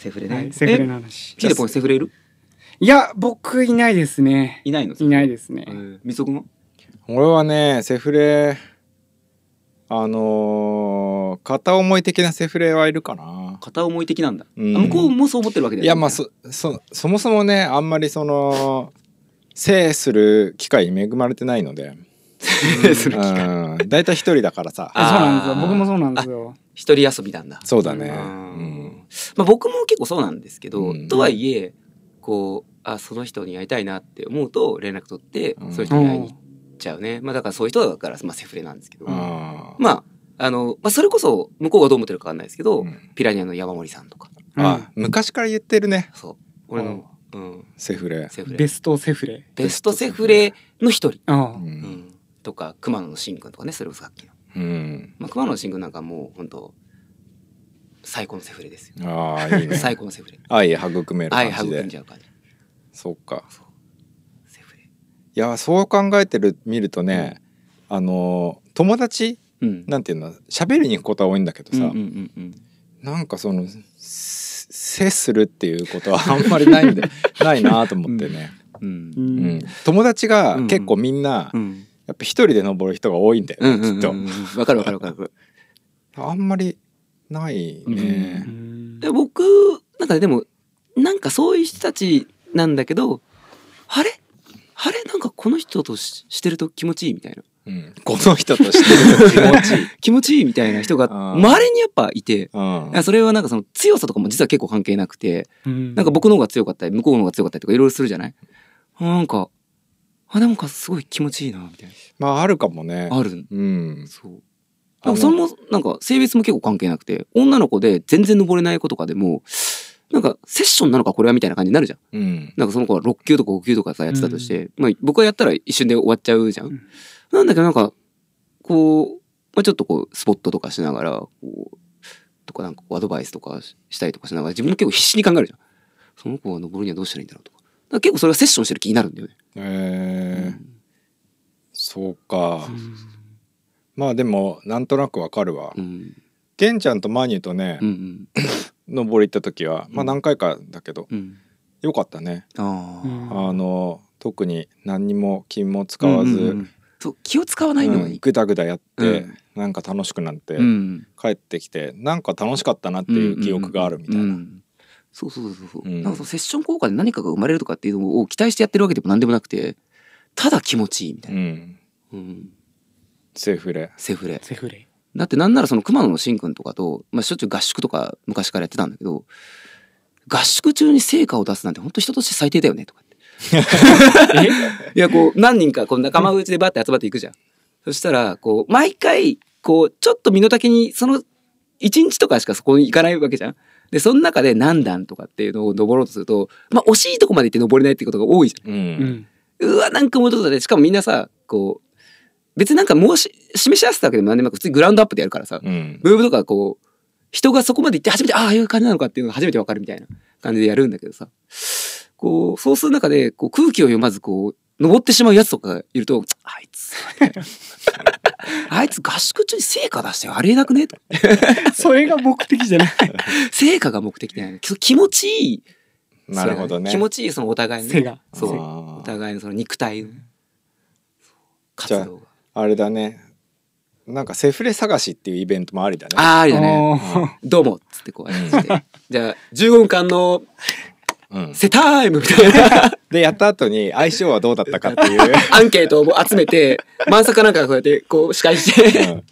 セフレね、はい、セフレのえ？話ヒデポンセフレいる？いや僕いないですね。いないの？いないですね。えーみそくんは？俺はねセフレあのー片思い的なセフレはいるかな。片思い的なんだ、うん。あ向こうもそう思ってるわけだよいやまあそそそもそもねあんまりその性する機会に恵まれてないので。する機会。うん。大体一人だからさ。あそうなんですよ。僕もそうなんですよ。一人遊びなんだ。そうだね、ううんんまあ、僕も結構そうなんですけど、うんとはいえこうあその人に会いたいなって思うと連絡取って、うん。その人に会いに行っちゃうね、まあだからそういう人だから、まあ、セフレなんですけど、まああの、まあ、それこそ向こうがどう思ってるかわかんないですけど、うん。ピラニアの山森さんとか。あ昔から言ってるね。そう。俺の、うん、セフレ。セフレ。ベストセフレ。ベストセフレの一人、ううん。ん、とか熊野の慎君とかねそれこそさっきの、うん。まあ、熊野の慎君なんかもう本当最高のセフレですよ。ああいいね。最高のセフレ。愛育める愛育感じで。んじゃう感じ。そっか。セフレ。いやそう考えてる見るとね、あのー友達うん。なんていうの喋りに行くことは多いんだけどさ、うんうんうんうん。なんかそのす接するっていうことは あんまりないんで。ないなと思ってね、うん。ううん。ん友達が結構みんな、うん。やっぱ一人で登る人が多いんだよね、うんうんうんきっと。うんわかるわかるわかる。あんまりないうね、ん。で僕なんかでもなんかそういう人たちなんだけどあれ？あれ？なんかこの人とししてると気持ちいいみたいな。うん。この人としてる気持ちいい、気持ちいいみたいな人が周りにやっぱいてそれはなんかその強さとかも実は結構関係なくてうん。なんか僕の方が強かったり向こうの方が強かったりとかいろいろするじゃない？なんかあなんかすごい気持ちいいなみたいまああるかもね。なある。うん。そうなんかそれもなんか性別も結構関係なくて女の子で全然登れない子とかでもなんかセッションなのかこれはみたいな感じになるじゃんうんなんかその子は6級とか5級とかさやってたとして、まあ僕はやったら一瞬で終わっちゃうじゃん。うんなんだけどなんか、こう、まあ、ちょっとこうスポットとかしながら、こう、とかなんかアドバイスとかししたりとかしながら自分も結構必死に考えるじゃん。その子が登るにはどうしたらいいんだろうとか。だから結構それがセッションしてる気になるんだよね。えーそうか、まあでもなんとなくわかるわ、うん。玄ちゃんとマニュとねうんうん。登り行った時はまあうん何回かだけど、うん。よかったね、ああ。うん。あの特に何にも金も使わず、うんうんうん。そう、気を使わないのがいい。うんぐだぐだやって、うん。なんか楽しくなって、うん。帰ってきてなんか楽しかったなっていう記憶があるみたいな、うん。そうそうそうそう、うん。なんかそのセッション効果で何かが生まれるとかっていうのを期待してやってるわけでも何でもなくてただ気持ちいいみたいな、うん。うん、セフレ。セフレ。セフレ。だってなんならその熊野のしんくんとかと、まあ、しょっちゅう合宿とか昔からやってたんだけど合宿中に成果を出すなんて本当人として最低だよねとかって。いやこう何人かこう仲間内でバッて集まっていくじゃん。そしたらこう毎回こうちょっと身の丈にその1日とかしかそこに行かないわけじゃん。でその中で何段とかっていうのを登ろうとするとまあ惜しいとこまで行って登れないってことが多いじゃん。うん、うん。うわ、なんかもうちょっとだね。しかもみんなさ、こう、別になんか申し、示し合わせたわけでも何でもなく、普通にグラウンドアップでやるからさ、うんムーブとかこう、人がそこまで行って初めて、ああ、いう感じなのかっていうのが初めてわかるみたいな感じでやるんだけどさ、こう、そうする中で、こう、空気を読まず、こう、登ってしまうやつとかがいると、あいつ、あいつ合宿中に成果出してありえなくねとそれが目的じゃない成果が目的ではない。気持ちいい。なるほどね気持ちいい、そのお互いのね。そう。お互いのその肉体の活動が。あれだね。なんかセフレ探しっていうイベントもありだね。あーありだね。どうもっつってこうやって。じゃあ、15分間のうん、セタイムみたいな。でやった後に相性はどうだったかっていう、アンケートを集めて、満作かなんかこうやってこう司会して、うん。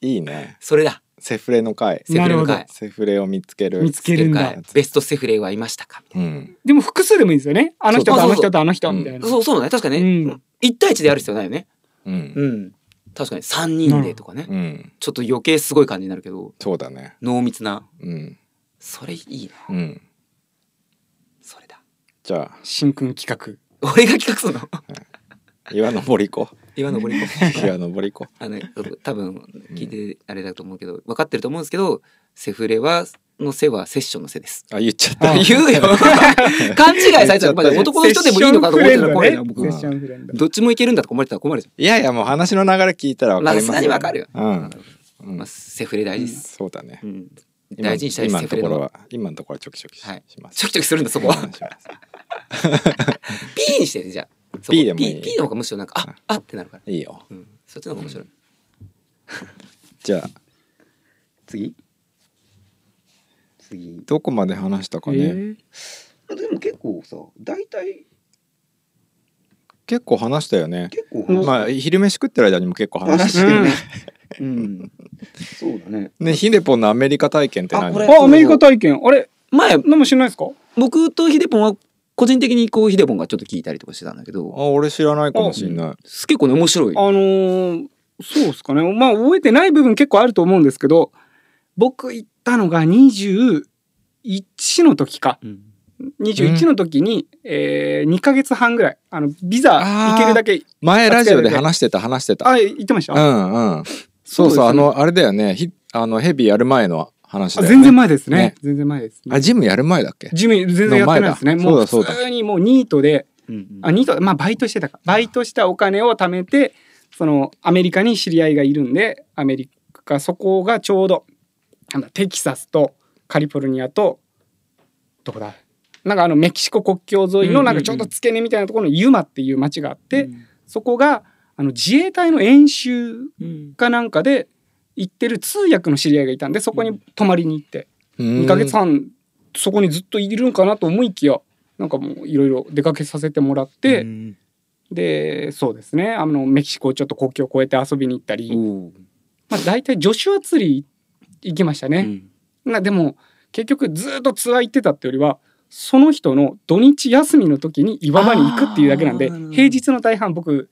いいね。それだ。セフレの回。セフレのなる会。セフレを見つける。見つけるんだ。会ベストセフレはいましたか？みたいうん。でも複数でもいいんですよね。あの人とあの人とあの人みたいな。な。そうそうだね。確かにね。うん1対1でやる必要ないよね。うんうん。確かに3人でとかね。うんちょっと余計すごい感じになるけど、そうだね濃密な。うんそれいいな。うんそれだ。じゃあ新君企画俺が企画するの？岩登り行こ岩登り子。う岩登り行こ あの多分聞いてあれだと思うけど分かってると思うんですけどセフレはの背はセッションの背です。うあ言っちゃった。あ言うよ。勘違いされちゃう。ま あ男の人でもいいのかと思ってたら僕セッ。ションフレンドどっちもいけるんだとか思われたら困るじいやいやもう話の流れ聞いたらゃん。まあ、わかりますさすがにわかるよ。うん。セフレ大事です。そうだね。大事にしたい今セフレののところは今のところはチョキチョキし,、はい。ます。チョキチョキするんだそこは。うんします。P にしてじゃあ。そこ P でもいい P, P の方がむしろなんかああってなるから、いいよ。うん、そっちの方が面白い、じゃあ。次？次どこまで話したかね、えー。でも結構さ大体結構話したよね。結構うんまあ昼飯食ってる間にも結構話しててるね。うん。そうだね。ねヒデポンのアメリカ体験って何？あアメリカ体験。あれ前何も知らないですか？僕とヒデポンは個人的にこうヒデポンがちょっと聞いたりとかしてたんだけど。あ俺知らないかもしんない。結構ね面白い。あのーそうですかね。まあ覚えてない部分結構あると思うんですけど僕行ったのが21の時か。うん。21の時に、えー、2ヶ月半ぐらい。あのビザ行けるだけ。前ラジオで話してた話してた。あ言ってました、うんうん。そうそうねあのあれだよね。ひあのヘビやる前の話だよね。あ全然前ですね。ね。全然前です、ね。あ、ジムやる前だっけ？ジム全然やってないですね。もうそうだ普通にもうニートでうんあニートまあバイトしてたか。バイトしたお金を貯めてそのアメリカに知り合いがいるんでアメリカそこがちょうどなんだテキサスとカリフォルニアとどこだ？なんかあのメキシコ国境沿いのなんかちょうど付け根みたいなところのユマっていう町があって、そこがあの自衛隊の演習うん。かなんかで行ってる通訳の知り合いがいたんでそこに泊まりに行って2 2ヶ月半そこにずっといるんかなと思いきやなんかもういろいろ出かけさせてもらって、うん。でそうですね。あのメキシコをちょっと国境を越えて遊びに行ったり、まあ、大体ジョシュア釣り行きましたね。うん。まあでも結局ずっとツアー行ってたってよりはその人の土日休みの時に岩場に行くっていうだけなんで平日の大半僕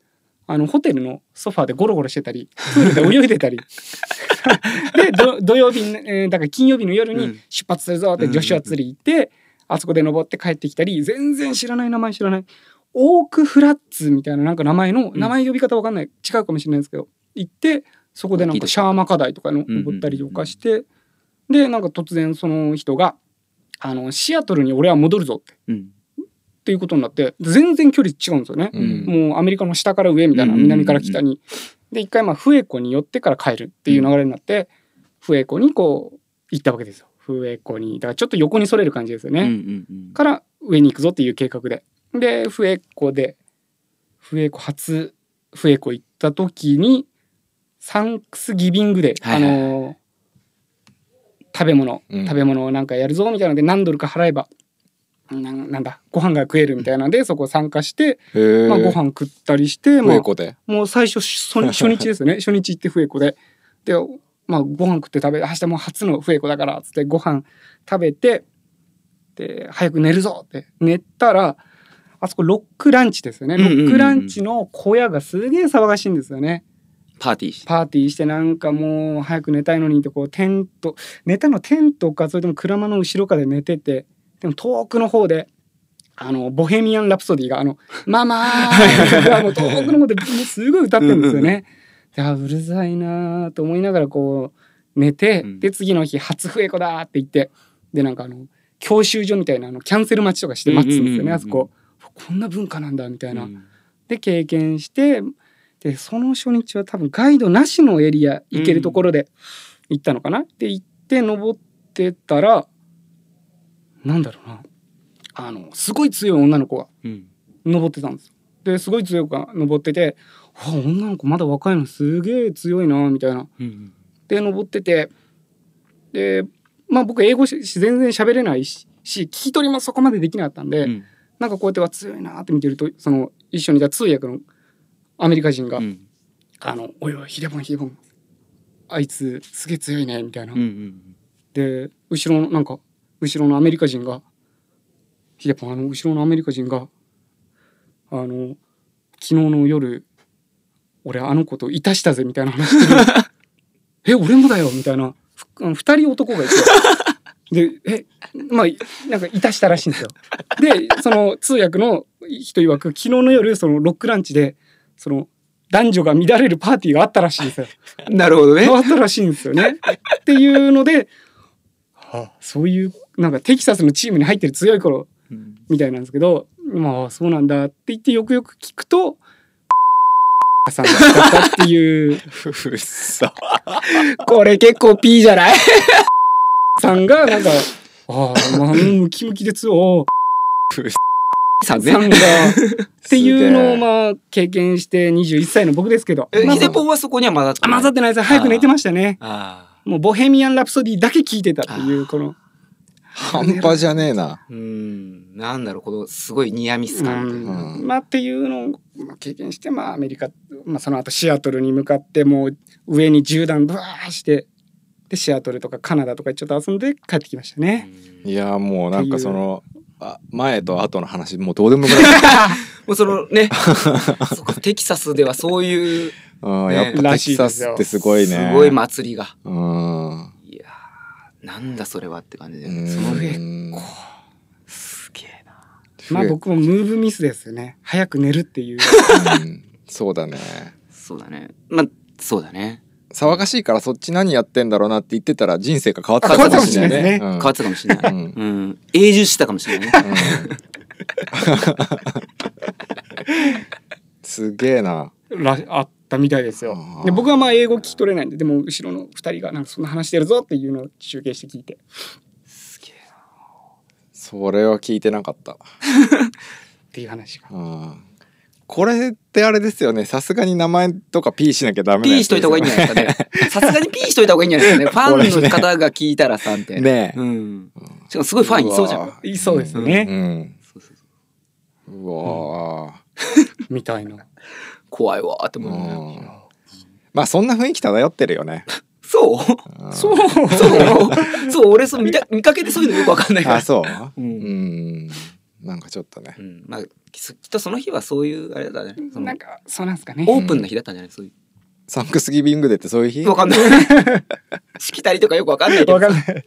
あのホテルのソファーでゴロゴロしてたりプールで泳いでたり。でど土曜日、えーだから金曜日の夜にうん。出発するぞってジョシュア釣り行って、あそこで登って帰ってきたり全然知らない名前知らないオークフラッツみたいななんか名前の、ん。名前呼び方わかんない。違うかもしれないんですけど行ってそこでなんかシャーマカダイとかの登ったりとかして、でなんか突然その人があのシアトルに俺は戻るぞってうんっていうことになって全然距離違うんですよね、うんもうアメリカの下から上みたいなうん南から北に。で一回まあフエコに寄ってから帰るっていう流れになって、フエコにこう行ったわけですよ。フエコにだからちょっと横にそれる感じですよね。うんうんうんから上に行くぞっていう計画で。でフエコでフエコ初フエコ行った時にサンクスギビングで、はいはいはい。あの食べ物、うん。食べ物をなんかやるぞみたいなので何ドルか払えばなんなんだご飯が食えるみたいなのでそこ参加して、まあ、ご飯食ったりして、まあもう最初初 初日ですよね。初日行ってフエコで。で、まあ、ご飯食って食べ明日もう初のフエコだからっつってご飯食べてで早く寝るぞって。寝たらあそこロックランチですよね。ロックランチの小屋がすげえ騒がしいんですよねパーティーしてパーティーしてなんかもう早く寝たいのにってこうテント寝たのテントかそれとも車の後ろかで寝ててでも遠くの方であのボヘミアン・ラプソディがあの「ママー!」がもう遠くの方ですごい歌ってるんですよね。であうるさいなーと思いながらこう寝て、うんで次の日初笛子だーって言ってでなんかあの教習所みたいなあのキャンセル待ちとかして待つんですよね、あそこ。こんな文化なんだみたいな。うんで経験してでその初日は多分ガイドなしのエリア行けるところで行ったのかな、で行って登ってたらなんだろうな。あのすごい強い女の子がうん。登ってたんですですごい強い子が登ってて「わ女の子まだ若いの？すげえ強いな」みたいな。うんで登っててでまあ僕英語し全然喋れないしし聞き取りもそこまでできなかったんで、うん。なんかこうやっては強いなって見てるとその一緒にいた通訳のアメリカ人が「うんあのおいおいヒデボンヒデボンあいつすげえ強いね」みたいな。うんうんで後ろのなんか後ろのアメリカ人が「ヒデボンあの後ろのアメリカ人があの昨日の夜俺あの子といたしたぜ」みたいな話してる え俺もだよ」みたいなふあの二人男がいて。で、え、まあ、なんかいたしたらしいんですよ。で、その通訳の人曰く、昨日の夜、そのロックランチで、その男女が乱れるパーティーがあったらしいんですよ。なるほどね。あったらしいんですよね。っていうので、はあ、そういうなんかテキサスのチームに入ってる強い頃みたいなんですけど、うん、まあそうなんだって言ってよくよく聞くと。さんだったっていう。ふふうそ。これ結構 P じゃない？さんがなんか、ああ、まあ、ムキムキで強い。3年。3が っていうのをまあ経験して21歳の僕ですけど。え、ま、ヒデポンはそこには混ざってない？混ざってないです。早く寝てましたね。もうボヘミアン・ラプソディだけ聞いてたっていう、この。半端じゃねえな。うん。なんだろう、このすごいニアミス感、ううん、まあっていうのを、まあ、経験して、まあアメリカ、まあその後シアトルに向かってもう上に銃弾ブワーして、でシアトルとかカナダとかちょっと遊んで帰ってきましたね。いやもうなんかその前と後の話もうどうでもよくなっ もうそのね テキサスではそういうた。うんねやっぱテキサスってすごいね。すごい祭りが。うん。いやーなんだそれはって感じでうん。その上すげえな。まあ僕もムーブミスですよね。早く寝るっていう。うん。そうだね。そうだね。まあそうだね騒がしいからそっち何やってんだろうなって言ってたら人生が変わったあ変わったかもしれないね。うん。変わってたかもしれない、ううん。ん永住したかもしれないね。すげえな。らあったみたいですよ。で僕はまあ英語聞き取れないんででも後ろの2人がなんかそんな話してるぞっていうのを集計して聞いて。すげえな。それは聞いてなかった。っていう話がうんこれってあれですよね。さすがに名前とか P しなきゃダメなやつピーしといた方がいいんじゃないですかね。さすがにピーしといた方がいいんじゃないですかね。ファンの方が聞いたらさみたいなねえ。うん。しかもすごいファンいそうじゃん。いそうですね、うん。そうそうそう。うわー。みたいな。怖いわーってう思うまあそんな雰囲気漂ってるよね。そう？うん。そう？そう？そう？俺そう見た見かけてそういうのよくわかんないから。あ、そう？ううんん。なんかちょっとね。う。ん。まあききっとその日はそういうあれだね。なんかそうなんですかね。オープンな日だったんじゃないそう。いサンクスギビングデーってそういう日？うわかんない。しきたりとかよくわかんないけど。わかんない。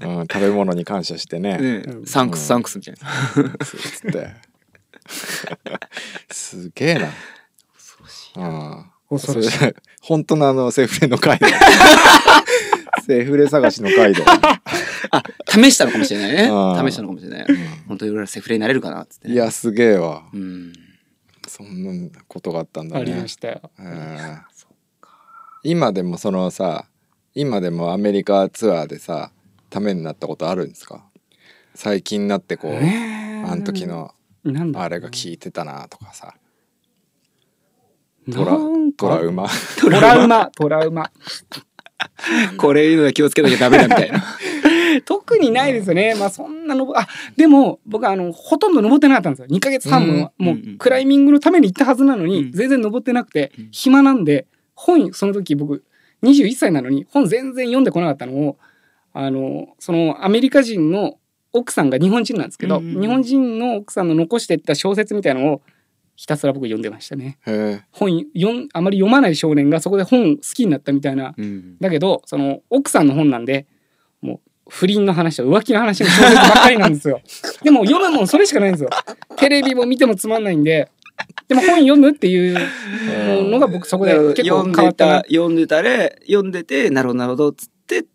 うん食べ物に感謝してね。ねうん。サンクスサンクスみたいな。つって。すげえな。恐ろしいうん。恐ろしい。それ 本当のあのセフレの回だ。セフレ探しの回だ。あ試したのかもしれないね。うん。試したのかもしれない。本当に俺らセフレになれるかなっつって。ねいや、すげえわ。うん。そんなことがあったんだね。ありましたよ。うん。今でもそのさ、今でもアメリカツアーでさ、ためになったことあるんですか？最近になってこう、ねえあの時のなんだ。あれが効いてたなとかさ、なトラトラウマ。トラウマ。トラウマこれ言うのは気をつけなきゃダメだみたいな。特にないですよね。まあそんなのぼあでも僕はあのほとんど登ってなかったんですよ。2ヶ月半も、うんもうクライミングのために行ったはずなのに、うん。全然登ってなくて、うん。暇なんで本その時僕21歳なのに本全然読んでこなかったのをあのそのアメリカ人の奥さんが日本人なんですけど、日本人の奥さんの残していった小説みたいのをひたすら僕読んでましたね。本読んあまり読まない少年がそこで本好きになったみたいな。うん。だけどその奥さんの本なんでもう不倫の話と浮気の話の小説ばっかりなんですよ。でも読むもんそれしかないんですよ。テレビも見てもつまんないんででも本読むっていうのが僕そこで結構読んで変わったな。た読んでたれ読んでてなるほどなるほどっつってで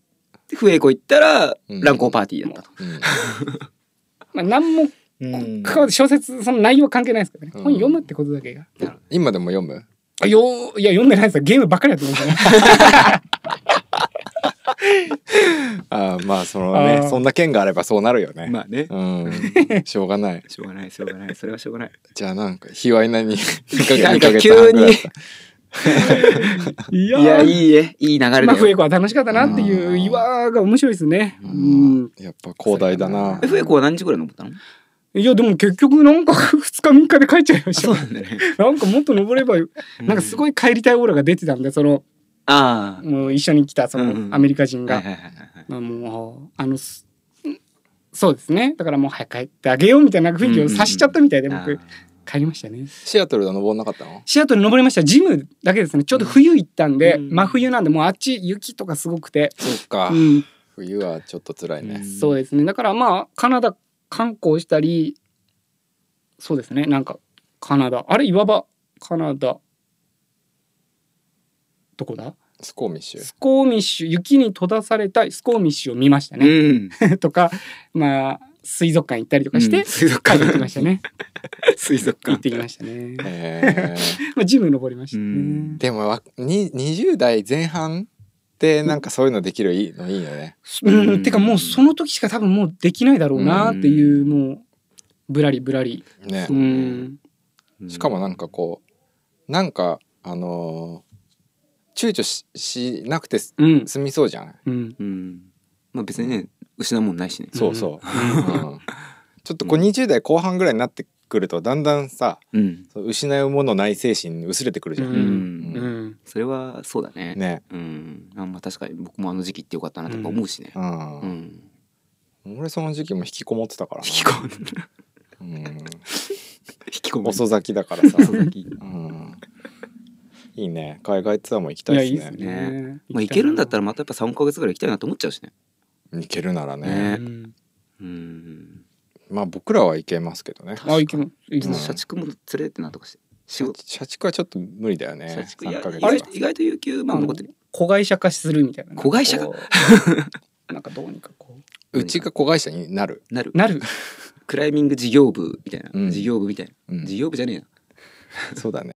笛子行ったらうん。乱交パーティーだったと。うん。まあ、何もうん。小説その内容は関係ないですからね。うん。本読むってことだけが。今でも読む？あよいや読んでないですよ。ゲームばっかりやってますよね。あーまあそのねそんな件があればそうなるよね。まあね。うん。しょうがない。しょうがないしょうがない。それはしょうがない。じゃあなんか卑猥なになんか急に。いや。いいえ。いい流れまあ。笛子は楽しかったなっていう岩が面白いですね。ううん。んやっぱ広大だな。え。笛子は何時ぐらい登ったの？いやでも結局なんか 2日3日で帰っちゃいました。そうなんだね。なんかもっと登ればよ。なんかすごい帰りたいオーラが出てたんでそのああ。もう一緒に来たそのアメリカ人が、はいはいはいはい。まあもうあのすそうですね。だからもう早く帰ってあげようみたいな雰囲気を察しちゃったみたいで僕帰りましたね。シアトルは登んなかったの？シアトル登りました。ジムだけですね。ちょうど冬行ったんで、うん。真冬なんでもうあっち雪とかすごくて、そっか。う。ん、冬はちょっと辛いね。そうですね。だからまあカナダ観光したりそうですねなんかカナダ。あれ岩場カナダ。どこだ？スコーミッシュ。スコーミッシュ。雪に閉ざされたスコーミッシュを見ましたうね、ん。とかまあ水族館行ったりとかして、うん。水族帰ってき館ましたね。水族館。行ってきましたね、へ まあ、ジム登りましたね、でもわに20代前半っってなんかそういうのできるいいのいいよね。うん、うん。てかもうその時しか多分もうできないだろうなっていう、もうぶらりぶらり、ね。うん、しかもなんかこうなんかあのー躊躇ししなくてすうん。済みそうじゃないうん。うん。まあ別にね失うもんないしね。そうそう、うん。ちょっとこう20代後半ぐらいになってくるとだんだんさうん。失うものない精神薄れてくるじゃん、うん。うん。それはそうだね。ね。うん。あまあ確かに僕もあの時期行ってよかったなとか思うしね。うん。うん。俺その時期も引きこもってたからな。引き込むうん。引き込む遅咲きだからさ、遅咲き。うん、いいね。海外ツアーも行きたいですね。いいですね。まあ行けるんだったららまたやっぱ3ヶ月ぐらい行きたいなと思っちゃうしね。行けるならね。ね。うん。うんまあ僕らは行けますけどね。あ行きます。社畜も連れてってなんとかして。仕事。社畜はちょっと無理だよね。社畜。いや3ヶ月意外と有給満残ってる。子会社化するみたいな子会社化 なんかどうにかこう。ちが子会社になる、なる。うなる。クライミング事業部みたいな、うん。事業部みたいな、うん。事業部じゃねえなそうだね。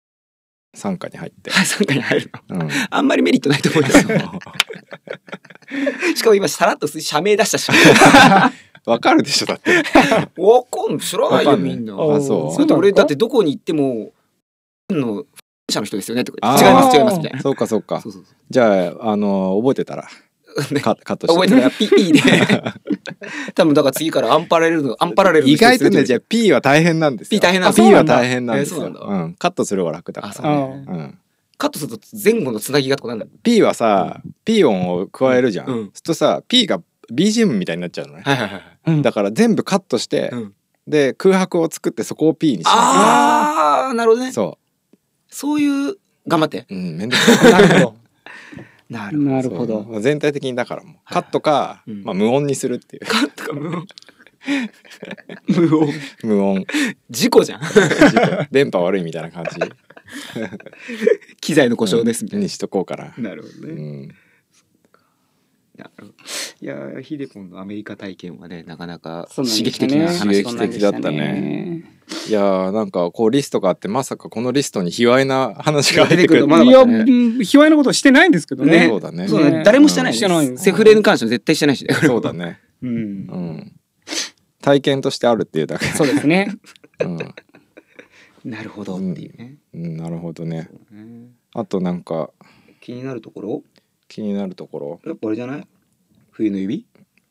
傘下に入って、参加に入るの。うん、あんまりメリットないと思うよ。しかも今さらっと社名出したしわかるでしょだって。わかん知らない。よみんな。あそう俺だってどこに行ってもの社の人ですよねとか違います違いますみたいな。そうかそうか。そうそうそじゃああの覚えてたら？カカットして。覚えてたら P で。多分だから次からアンパラレルのアンパラレルの意外とねじゃあ P は大変なんですよ。P 大変なんです P はそうなんだ大変なんですよ。えーそうなんだ。うん、カットする方が楽だかあそうらね。あうん。カットすると前後のつなぎがとかなんだ。P はさ P 音を加えるじゃん、するとさ P が BGM みたいになっちゃうのね、はいはいはいうん。だから全部カットして、うん。で空白を作ってそこを P にしなああなるほどね。そそういう頑張って。う、うん、めんどくさい。なるほど。な なるほど。全体的にだからもうカットか、うん。まあ、無音にするっていう。カットか無音。無音。無音。事故じゃん。電波悪いみたいな感じ。機材の故障ですみたいな。にしとこうかな、なるほどね。うん、いやーヒデポンのアメリカ体験はねなかなか刺激的な刺激話的だったね。いやーなんかこうリストがあってまさかこのリストに卑猥な話が入ってくる。出てくるまだいや、ねうん卑猥なことしてないんですけどね。そうだね。そうねね誰もしてない。してないセフレに関しては絶対してないしね。そうだね。うん。うん。体験としてあるっていうだけ。そうですね。うん、なるほどっていうね。うん、なるほどね。うんあとなんか。気になるところ？気になるところ。やっぱあれじゃない？冬の指？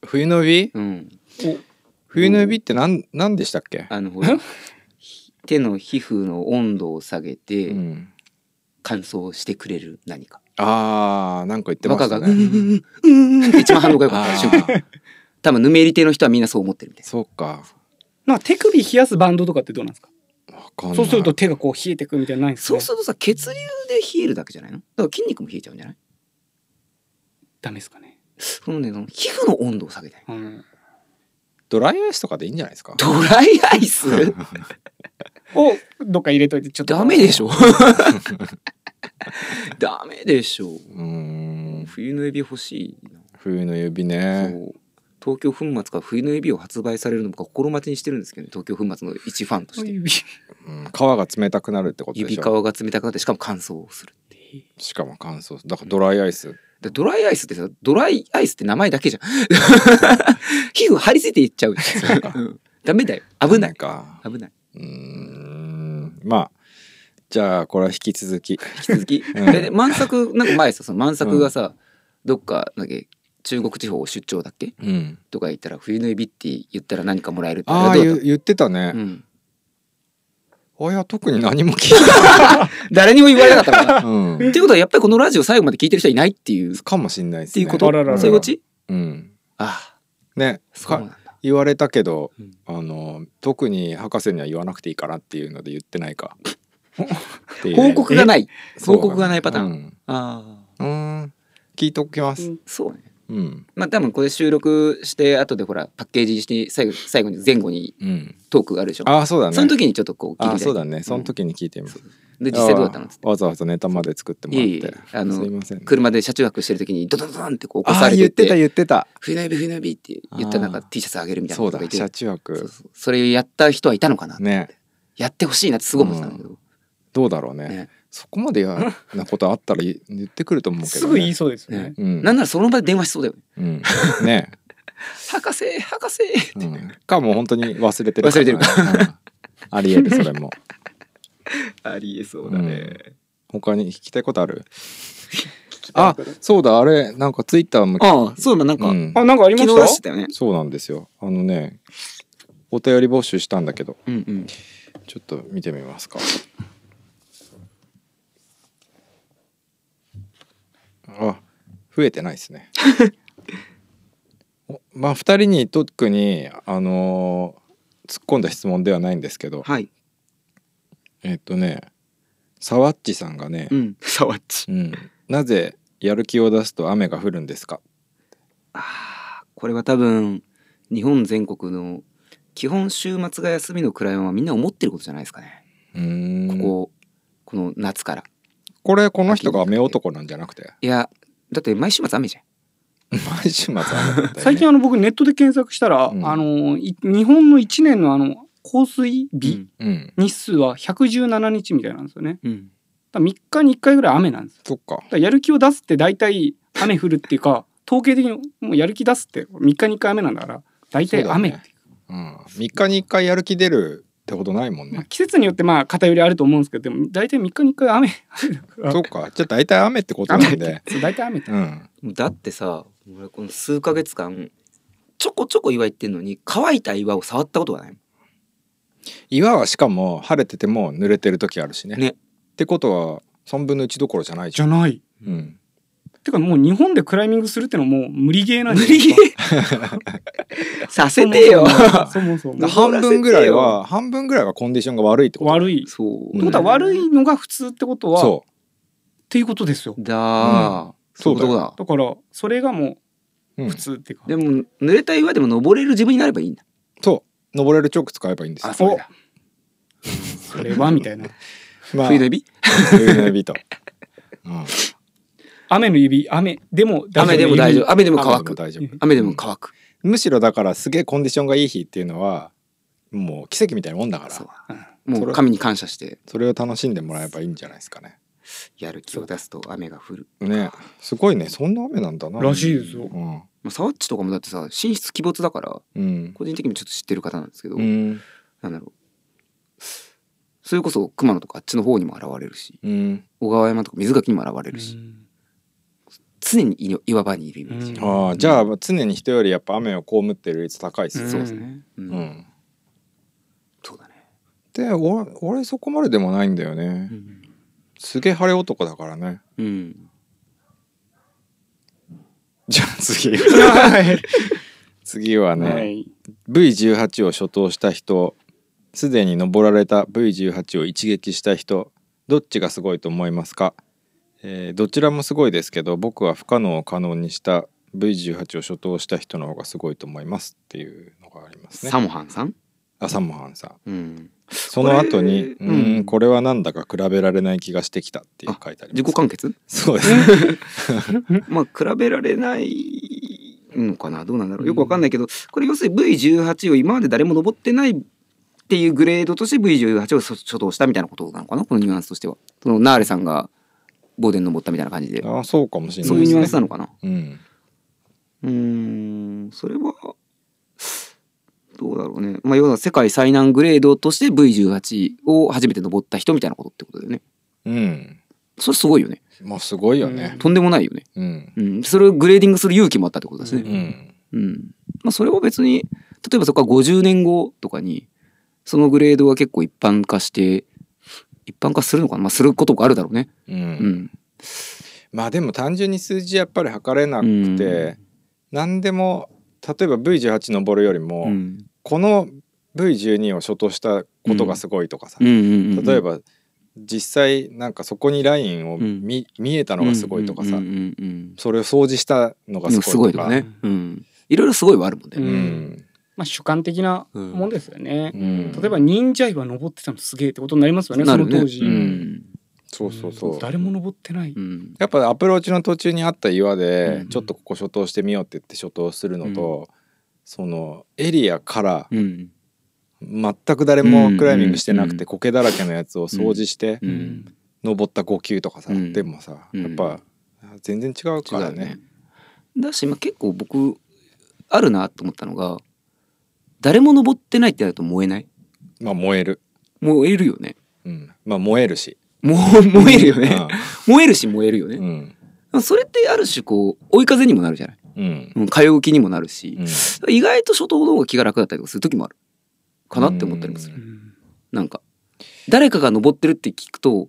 冬の指？うん。冬の指って何何でしたっけ、あのほら。手の皮膚の温度を下げてうん、乾燥してくれる何か。あーなんか言ってましたバカが「うんねうんうんうん」って一番反応が良かった。あ瞬間。ー多分ぬめり手の人はみんなそう思ってるみたいそうか。なんか手首冷やすバンドとかってどうなんですか？わかんない。そうすると手がこう冷えてくみたいなのないんですね？そうするとさ血流で冷えるだけじゃないの？だから筋肉も冷えちゃうんじゃない？ダメですかね。そのねその皮膚の温度を下げたい。うん。ドライアイスとかでいいんじゃないですか？ドライアイス？をどっか入れといてちょっと。ダメでしょ。ダメでしょ。うーん。冬の指欲しいな。冬の指そね。う。東京粉末から冬の指を発売されるのか心待ちにしてるんですけどね東京粉末の一ファンとして。指うん、皮が冷たくなるってことで指皮しょが冷たくなってしかも乾燥をするしかも乾燥だからドライアイスでドライアイスってさドライアイスって名前だけじゃん。皮膚張り付いていっちゃう。ダメだよ。危ない。か。危ない。うーん。まあじゃあこれは引き続き。引き続き、うん。でで万作なんか前さその万作がさ、どっかなんだっけ？中国地方出張だっけ？うん。とか言ったら冬の指って言ったら何かもらえるって。ああ言言ってたね。た、うん、あいや特に何も聞いて 誰にも言われなかったから。ない、うん、っていうことはやっぱりこのラジオ最後まで聞いてる人はいないっていう。っかもしんないですね。ていうこと？あらららそういうこっち？うん。あ。あね。そうなんだ。か言われたけど、うん。あの特に博士には言わなくていいからっていうので言ってないか。報告がない。報告がないパターン、うん。ああうーん。聞いておきます。そうねうん。まあ多分これ収録して後でほらパッケージして最後最後に前後にうんトークがあるでしょ。ああそうだね。その時にちょっとこう聞いて。そうだね。その時に聞いてみます、で実際どうだったのっわざわざネタまで作ってもらってあのすいません車で車中泊してる時にドドドドンってこう起こあされてあ言ってた言ってた。冬の指冬の指って言ったらなんか T シャツあげるみたいなそうだ車中泊それやった人はいたのかな、ね。やってほしいなってすごい思ってたんだけど、どうだろうね。ねそこまでやなことあったら言言ってくると思うけど、ね、すぐ言いそうですよね。ねうん。なんならその場で電話しそうだよね。うん、ね、博士博士うん、かもう本当に忘れてる忘れてるかうん。ありえるそれも。ありえそうだね。他に聞きたいことある？あそうだ。あれなんかツイッターもああそうだなんか、うん。あなんかありま昨した？日出してたよね。そうなんですよ。あのねお便り募集したんだけど。うんうん。ちょっと見てみますかあ増えてないですね。おまあ2人に特にあのー突っ込んだ質問ではないんですけど。はい。えっとねさわっちさんがねう、んさわっち。うんなぜやる気を出すと雨が降るんですか？ああこれは多分日本全国の基本週末が休みのクライアンはみんな思ってることじゃないですかね、うーん。こここの夏からこれこの人が雨男なんじゃなくて？いやだって毎週末雨じゃん。毎週末雨ね。最近あの僕ネットで検索したら、うん。あのい日本の1年のあの降水日うん。日数は117日みたいなんですよね。うん、うんだ3日に1回ぐらい雨なんですよ。そっか。だからやる気を出すって大体雨降るっていうか統計的にもうやる気出すって3日に1回雨なんだから大体雨っていう。うん、3日に1回やる気出るってことないもんね。まあ、季節によってまあ偏りあると思うんですけどでも大体3日に1回雨。そっか。じゃあ大体雨ってことなんで。大体雨。ってうんだってさ俺この数ヶ月間ちょこちょこ岩行ってんのに乾いた岩を触ったことがない岩はしかも晴れてても濡れてる時あるしね。ね。ってことは3分の1どころじゃないじゃん。じゃない。うん、てかもう日本でクライミングするってのはもう無理ゲーなん無じゃない理ですか？させてよ。そもそも半分ぐらいは半分ぐらいはコンディションが悪いってこと。悪い。っそうてことは悪いのが普通ってことはっそていうことですよ。だー、そういうことだ。だからそれがもう、う、うん普通っていうか。でも濡れた岩でも登れる自分になればいいんだ。そう。登れるチョーク使えばいいんですよ。それだそれはみたいな。まあ冬の指冬の指と、うん、雨の指雨でも雨でも大丈夫。雨でも乾雨でもく大丈夫。雨でも乾く、むしろだからすげえコンディションがいい日っていうのはもう奇跡みたいなもんだから。もう神に感謝して。それを楽しんでもらえばいいんじゃないですかね。やる気を出すと雨が降る。ね。すごいね。そんな雨なんだな。らしいですよ。サワッチとかもだってさ寝室鬼没だからうん。個人的にもちょっと知ってる方なんですけど、うん。なんだろう。それこそ熊野とかあっちの方にも現れるしうん。小川山とか水垣にも現れるし、うん常にい岩場にいるイメージ、うん。ああじゃあ常に人よりやっぱ雨を被ってる率高いっすうん。ねそうですね、うん。うん。そうだね、で俺俺そこまででもないんだよね。うん。すげえ晴れ男だからね。うん、じゃあ次。はい。次はね、はい。V18 を初頭した人すでに登られた V18 を一撃した人どっちがすごいと思いますか、えーどちらもすごいですけど僕は不可能を可能にした V18 を初頭した人の方がすごいと思いますっていうのがありますね。サモハンさん、あサモハンさん。うん、その後に「うこれうんこれはなんだか比べられない気がしてきた」っていう書いてあります。自己完結？そうです。ね まあ比べられないのかな？どうなんだろう？よくわかんないけどこれ要するに V18 を今まで誰も登ってないっていうグレードとして V18 を初登したみたいなことなのかな？このニュアンスとしては。そのナーレさんがボーデン登ったみたいな感じで。あそうかもしれないそういうニュアンスなのかな？うん。うーん。それはどうだろうね。まあ要は世界最難グレードとして V18 を初めて登った人みたいなことってことだよね。うん。それすごいよね。まあすごいよね。とんでもないよね。うん。うん。それをグレーディングする勇気もあったってことですね。うん。うん。まあそれは別に例えばそこから50年後とかにそのグレードが結構一般化して一般化するのかな？まあすることがあるだろうね。ううんん。まあでも単純に数字やっぱり測れなくて、何でも例えば V18 登るよりも、うん。この V12 を初頭したことがすごいとかさ、うんうんうん。例えば実際なんかそこにラインをうん見,、見えたのがすごいとかさ、うんうんうんうんそれを掃除したのがうん。すごいとかいとかね。うん。いろいろすごいはあるもんうね。んまあ主観的なもんですよね。うん。例えば忍者岩登ってたのすげえってことになりますよねね。の当時、うん。そうそうそう、誰も登ってない、うん。やっぱアプローチの途中にあった岩で、うん。ちょっとここ初頭してみようって言って初頭するのと、そのエリアからうん。全く誰もクライミングしてなくうん。て苔だらけのやつを掃除してうん。登った5級とかさ、うん。でもさうん。やっぱ全然違うからね。だし、まあ、結構僕あるなと思ったのが誰も登ってないってなると燃えない？まあ燃える、燃えるよね。うん、まあ燃えるし、もう燃えるよね、燃えるし燃えるようね、ん。それってある種こう追い風にもなるじゃない、うん。うん、通う気にもなるし。う、ん。意外と初頭の方が気が楽だったりとかする時もある。かなって思ったりもする、うん。なんか誰かが登ってるって聞くと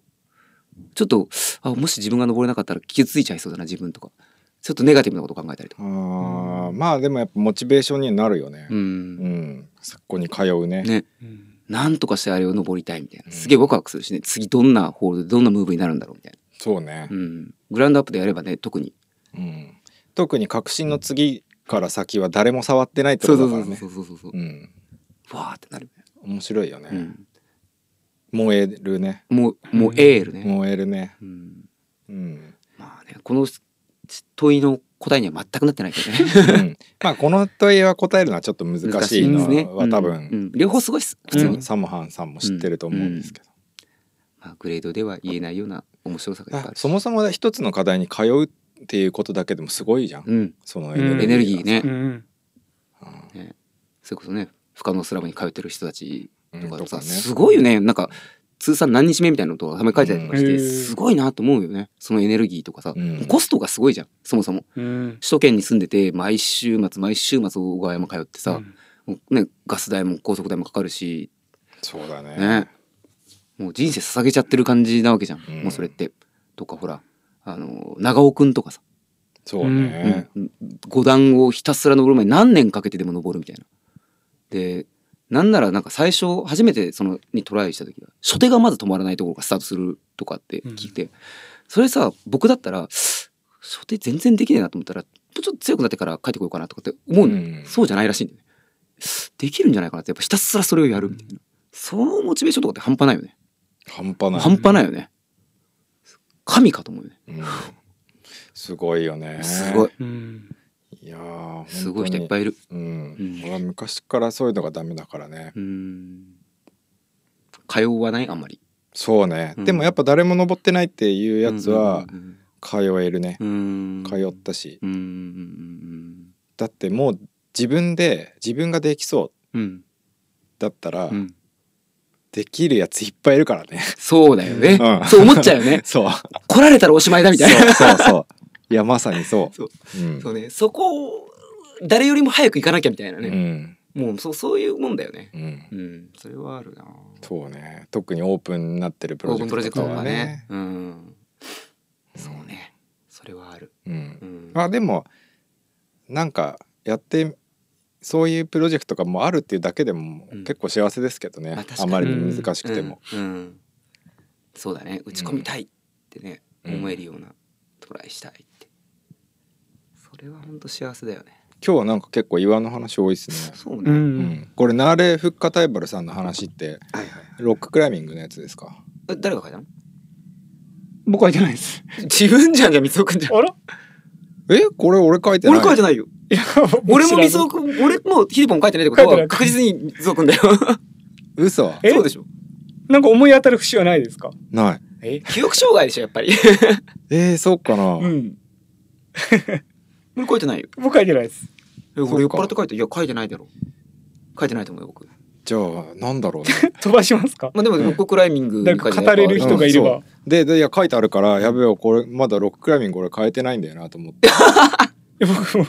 ちょっとあもし自分が登れなかったら傷ついちゃいそうだな自分とかちょっとネガティブなこと考えたりとか。あーまあでもやっぱモチベーションにはなるよね。ううん。ん、そこに通うね。ね。うん。なんとかしてあれを登りたいみたいな。すげえワクワクするしね。次どんなホールでどんなムーブになるんだろうみたいそうね。な、、うん、グラウンドアップでやればね特に。うん、特に革新の次から先は誰も触ってないってことだからね。そうそうそうそううんわーってなる、面白いよね、うん、燃えるねもうもうエールね、燃えるねうん、うん、まあねこの問いの答えには全くなってないけどね。うん。まあこの問いは答えるのはちょっと難しいのは多分、うん。うん。両方すごいっす。普通に、うんサモハンさんも知ってると思うんですけど、まあ、グレードでは言えないような面白さがいっぱいあるし。あそもそも一つの課題に通うっていうことだけでもすごいじゃん、うん。そのうんエネルギーね、うん。ね。それこそね不可能スラブに通ってる人たちうんとかさ、とかね。すごいよね。なんか通算何日目みたいなのとかたまに書いてたりとかして、うん。すごいなと思うよね。そのエネルギーとかさ、うん。コストがすごいじゃんそもそも。うん。首都圏に住んでて毎週末毎週末小川山通ってさ、ね、ガス代も高速代もかかるし。そうだね。ね。もう人生捧げちゃってる感じなわけじゃん、うん。もうそれって。とかほらあの長尾くんとかさ、そうね、うん。五段をひたすら登る前に何年かけてでも登るみたいな。でなんならなんか最初初めてそのにトライした時は初手がまず止まらないところからスタートするとかって聞いて、それさ僕だったら初手全然できねえなと思ったらもうちょっと強くなってから帰ってこようかなとかって思うの、うんそうじゃないらしいんだよね。できるんじゃないかなってやっぱひたすらそれをやるみたいな。そのモチベーションとかって半端ないよね。半端ない、半端ないよね。神かと思うよね。うんすごいよねすごい。うんいやーすごい人いっぱいいいる。うん、昔からそういうのがダメだからね。うん。通わない？あんまり。そうね、うん。でもやっぱ誰も登ってないっていうやつはうん通えるね、通ったし。だってもう自分で自分ができそうだったら、うん。できるやついっぱいいるからね。そうだよね。うん。そう思っちゃうよね。そう。来られたらおしまいだみたいな。そうそうそういやまさにそう そううんそうね。そこを誰よりも早く行かなきゃみたいなうね。んもうそうそういうもんだよね。うんうん。それはあるな。そうね特にオープンになってるプロジェクトとかねね。うん。そうね。それはある。うんうん。あでもなんかやってそういうプロジェクトがもうあるっていうだけでもうん結構幸せですけどね、まああにまりに難しくても、うん。うんそうだね。打ち込みたいってね、うん思えるようなトライしたいれは本当幸せだよね。今日はなんか結構岩の話多いですね、そうね。うん。うん。これナーレ・フッカタイバルさんの話ってはいはい。ロッククライミングのやつですか？え誰が書いたの？僕は言ってないです。自分じゃんじゃあ、みつおくんじゃん。あら？え？これ俺書いてない。俺書いてないよ。いや俺もみみつおくん、俺もヒデポン書いてないってことは書いてない。確実にみつおくんだよ。嘘。え？そうでしょ。なんか思い当たる節はないですか？ない。え？記憶障害でしょ、やっぱり。えー、そうかな、うん俺書いてないよ。僕書いてないです。え俺酔っ払って書いて、いや、書いてないだろ。書いてないと思うよ、僕。じゃあなんだろうね。飛ばしますか？まあでも、ロッククライミングに書いてない誰か語れる人がいれば。うんそう。ででいや書いてあるからやべえこれまだロッククライミング俺変えてないんだよなと思って。いや僕も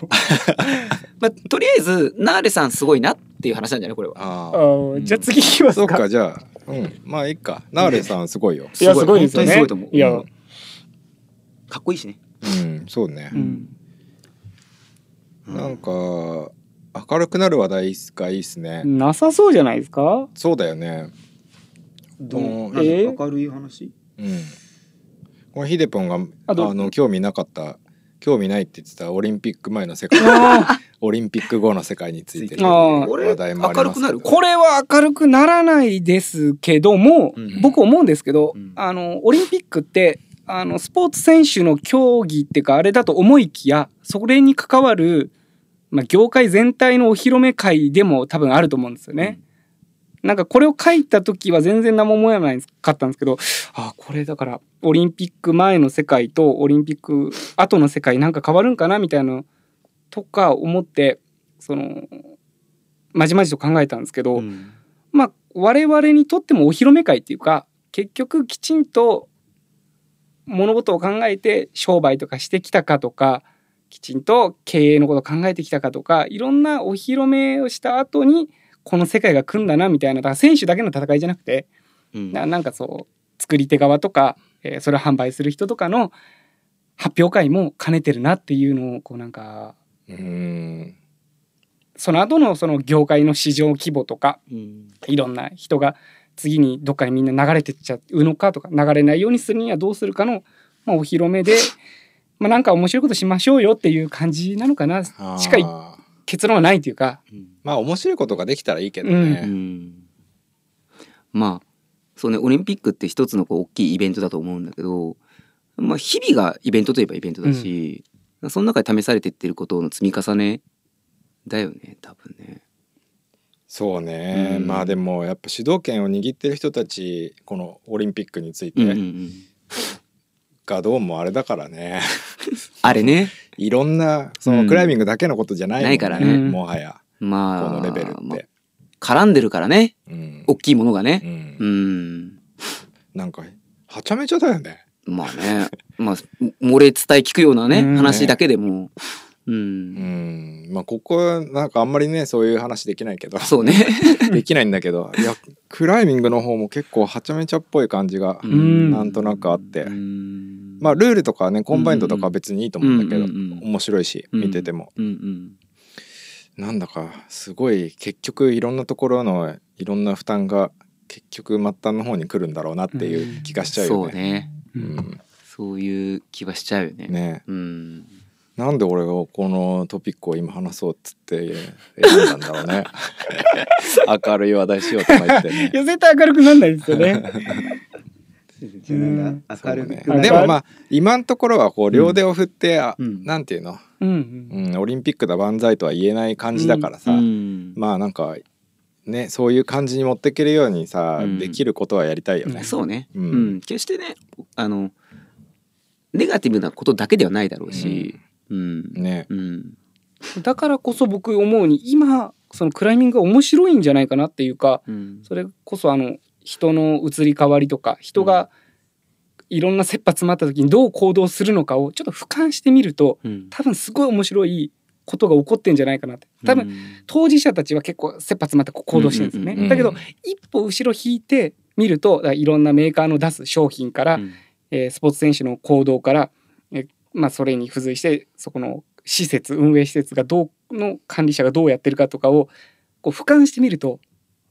まあ、とりあえず、ナーレさんすごいなっていう話なんじゃないこれは。あああーじゃあ次行きますそっかかじゃあうん。まあいいか。ナーレさんすごいよ。いやすごいですよね。本当にすごいと思う。いや。うん。かっこいいしね。うんそうね。う、んなんか明るくなる話題がいいっすね、なさそうじゃないですか？そうだよね。どう？え？ー明るい話？うん。これヒデポンがあの興味なかった。興味ないって言ってた。オリンピック前の世界。あ オリンピック後の世界について話題もあります。けど明るくなる？これは明るくならないですけども、うん。僕思うんですけど、うん。あのオリンピックってあのスポーツ選手の競技っていうかあれだと思いきやそれに関わる、まあ、業界全体のお披露目会でも多分あると思うんですよね。なんかこれを書いた時は全然何も思えなかったんですけどあこれだからオリンピック前の世界とオリンピック後の世界なんか変わるんかなみたいなとか思ってそのまじまじと考えたんですけど、うんまあ我々にとってもお披露目会っていうか結局きちんと物事を考えて商売とかしてきたかとかきちんと経営のことを考えてきたかとかいろんなお披露目をした後にこの世界が来んだなみたいなだから選手だけの戦いじゃなくてうん。ななんかそう作り手側とか、えーそれを販売する人とかの発表会も兼ねてるなっていうのをこうなんかうん。その後のその業界の市場規模とかうん。いろんな人が次にどっかにみんな流れてっちゃうのかとか流れないようにするにはどうするかの、まあ、お披露目で、まあ、なんか面白いことしましょうよっていう感じなのかな。あしーかい結論はないというか。うん。まあ面白いことができたらいいけどうね、ん。まあそうねオリンピックって一つのこう大きいイベントだと思うんだけど、まあ、日々がイベントといえばイベントだし、その中で試されていってることの積み重ねだよね多分ね。そうね、うん。まあでもやっぱ主導権を握ってる人たちこのオリンピックについて。うんうんうんがどうもあれだからね、あれね。いろんなそうん。のクライミングだけのことじゃないもんないからね。もはや。まあこのレベルって、まあ絡んでるからね。うん。大きいものがうね。ん。うん。なんかはちゃめちゃだよね。まあね。まあ漏れ伝え聞くようなねうん。話だけでも、う、うん。ん。まあここなんかあんまりねそういう話できないけど。そうね。できないんだけど。いやクライミングの方も結構はちゃめちゃっぽい感じがん。なんとなくあって、うん。まあルールとかはねコンバインドとかは別にいいと思うんだけど、うんうんうん面白いし見てても、うんうんなんだかすごい結局いろんなところのいろんな負担が結局末端の方に来るんだろうなっていう気がしちゃうそよね。うねうん。そういう気はしちゃうよね。ね。うん。なんで俺がこのトピックを今話そうっつって選んだんだろうね。明るい話題しようとか言ってね。い。や絶対明るくなんないですよね。明るくね。でもまあ今のところはこう両手を振って、あうん。なんていうの、うんうん、オリンピックだ万歳とは言えない感じだからさ、うん。まあなんかねそういう感じに持っていけるようにさ、うん。できることはやりたいよね。そうね、ううん。ん決してねあのネガティブなことだけではないだろうし、うん。ね。うん。だからこそ僕思うに今そのクライミングが面白いんじゃないかなっていうかうん。それこそあの人の移り変わりとか人がいろんな切羽詰まった時にどう行動するのかをちょっと俯瞰してみるとうん。多分すごい面白いことが起こってんじゃないかなって。多分、当事者たちは結構切羽詰まって行動してるんですよね、だけど一歩後ろ引いて見るといろんなメーカーの出す商品から、うん。えースポーツ選手の行動から、えーまあ、それに付随してそこの施設運営施設がどうの管理者がどうやってるかとかをこう俯瞰してみると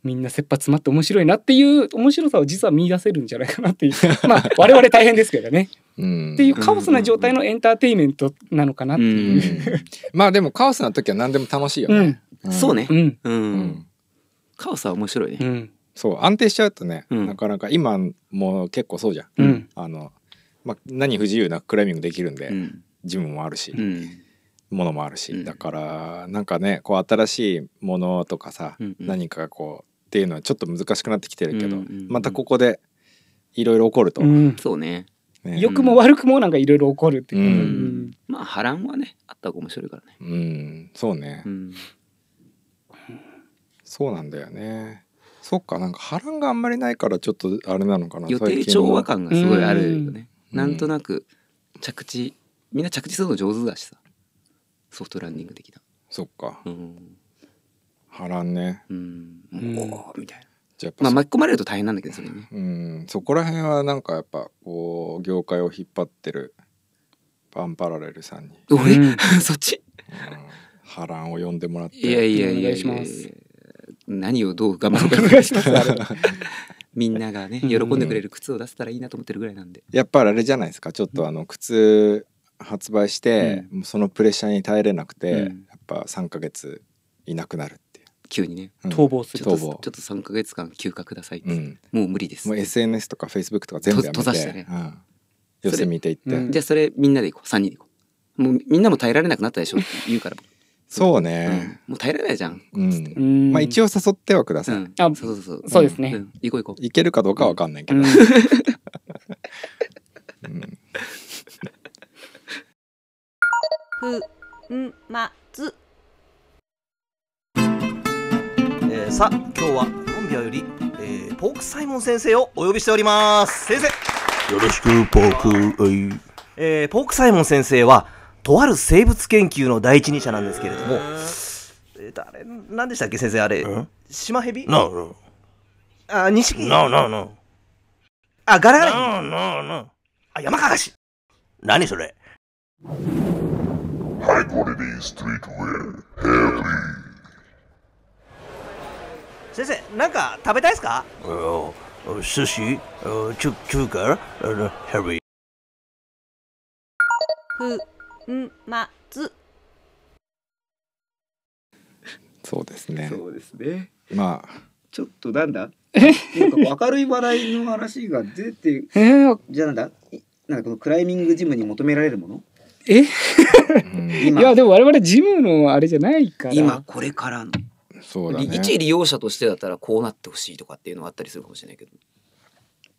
みんな切羽詰まって面白いなっていう 面白さを実は見出せるんじゃないかなっていう。まあ我々大変ですけどね。うん。っていうカオスな状態のエンターテインメントなのかなっていう。うん。まあでもカオスな時は何でも楽しいようん。そうね。う、ん。うん。うんカオスは面白いね、うん。そう安定しちゃうとね、うん。なかなか今も結構そうじゃん。うん。あのまあ何不自由なクライミングできるんで、うん。ジムもあるし、うん。ものもあるし、うん。だからなんかねこう新しいものとかさ、うんうん。何かこうっていうのはちょっと難しくなってきてるけど、うんうんうんまたここでいろいろ起こると、うん。そうね。ね。良くも悪くもなんかいろいろ起こるっていう。うん。うん。まあ波乱はねあった方が面白いからね、うん。そうね、うん、そうなんだよね。そっかなんか波乱があんまりないからちょっとあれなのかな予定最近の。調和感がすごいあるよね、うんなんとなく着地みんな着地するの上手だしさ。ソフトランディング的な。そっか。うん、波乱ね。うん、うんおーみたいな。じゃあやっぱそまあ巻き込まれると大変なんだけどそれにね。うん。そこら辺はなんかやっぱこう業界を引っ張ってる。パンパラレルさんに、俺、うん。そっち？うん。波乱を呼んでもらって。いやいやいやお願いしいやます何をどう頑張るか。お願いしますみんながねうん喜んでくれる靴を出せたらいいなと思ってるぐらいなんで。やっぱりあれじゃないですか。ちょっとあの靴発売して、もうそのプレッシャーに耐えれなくて、うん。やっぱ3ヶ月いなくなるっていう、急にね。うん。逃亡する。ちょっと逃亡。ちょっと3ヶ月間休暇くださいって、うん、もう無理ですもう SNS とか Facebook とか全部やめてと閉ざしてね。うん、寄せ見ていって、うん。じゃあそれみんなで行こう。3人で行こう。もうみんなも耐えられなくなったでしょ。って言うからそうね、うん。もう耐えられないじゃん。うん。うん。まあ一応誘ってはください、うん。あそうそうそう。そうですね。ん。行こう行こう。いけるかどうかは分かんないけど、うん。うん。ふんまつえーさあ今日はコンビアより、えーポークサイモン先生をお呼びしております。先生。よろしく、ポーク。はい。えーポークサイモン先生はとある生物研究の第一人者なんですけれども、えー。とあれ何でしたっけ先生あれ？ん？シマヘビ？No, あ錦 no, no, no, あガラガラ no, no, no. あ山かがし何それ？High quality streetwear. Hair free. 先生なんか食べたいですか？お寿司？お中中華あのヘビ。ー。ふんまつそうですね。そうですね。まあ。ちょっとなんだ？なんか明るい話題の話が出て、え？ーじゃあなんだ？いなんかこのクライミングジムに求められるもの？え？いやでも我々ジムのあれじゃないから。今これからの、そうだね。一利用者としてだったらこうなってほしいとかっていうのがあったりするかもしれないけど、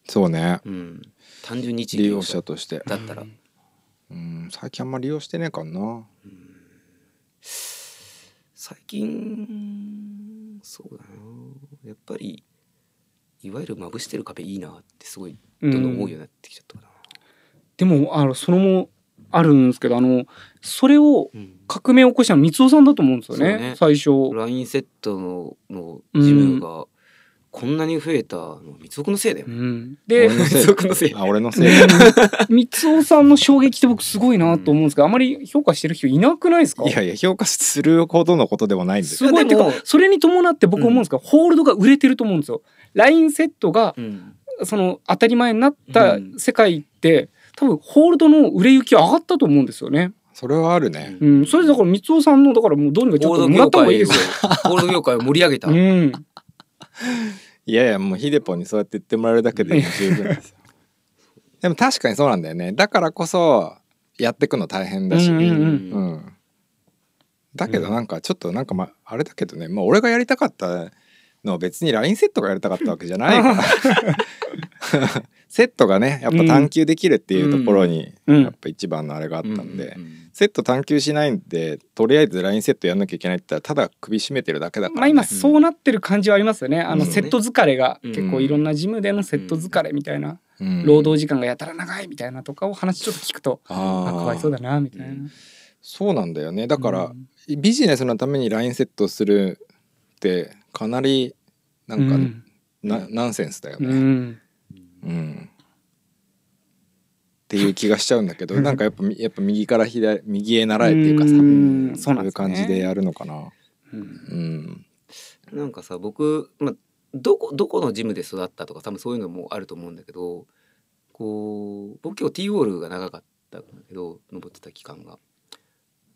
そうね。うん、単純に一利用者者として。だったら、うん最近あんま利用してねえかな。最近そうだな。やっぱりいわゆるまぶしてる壁いいなってすごいどんどん思うようになってきちゃったかな、でもあのそのもあるんですけどあのそれをうん。革命を起こしたのは三尾さんだと思うんですよねそうね。最初。ラインセットののジムがこんなに増えたの三尾くんのせいだようね。ん、で俺のせい三尾くんのせい。あ俺のせいだ 三尾さんの衝撃って僕すごいなと思うんですけどあまり評価してる人いなくないですか？いやいや評価するほどのことでもないんですよすごいってかそれに伴って僕思うんですけど、ホールドが売れてると思うんですよ。ラインセットがうんその当たり前になったうん世界って、多分ホールドの売れ行き上がったと思うんですよね。それはあるねうん、それだから三尾さんのだからもうどうにかちょっともらった方がいいですよ。ホールド業界を盛り上げた。うん、いやいやもうヒデポンにそうやって言ってもらえるだけで十分ですよ。でも確かにそうなんだよね。だからこそやってくの大変だし、うんうんうん。うん。だけどなんかちょっとなんかまああれだけどね、まあ、俺がやりたかったのは別にラインセットがやりたかったわけじゃないから セットがねやっぱ探求できるっていうところにうん。やっぱ一番のあれがあったんで、セット探求しないんでとりあえずラインセットやんなきゃいけないって言ったらただ首絞めてるだけだから、まあ今そうなってる感じはありますよね。あのうんセット疲れがうん結構いろんなジムでのセット疲れみたいな、うん。労働時間がやたら長いみたいなとかを話ちょっと聞くと、あかわいそうだなみたいな。そうなんだよね。だから、うん。ビジネスのためにラインセットするってかなりなんか、うん。なナンセンスだようね、んうん。っていう気がしちゃうんだけどなんかやっぱみ やっぱ右から左右へ習えっていうかさ、うん。そそうね。ういう感じでやるのかな。うん。うん。なんかさ僕、まあ、どこどこのジムで育ったとか多分そういうのもあると思うんだけどこう僕結構 T ウォールが長かったんだけど登ってた期間が。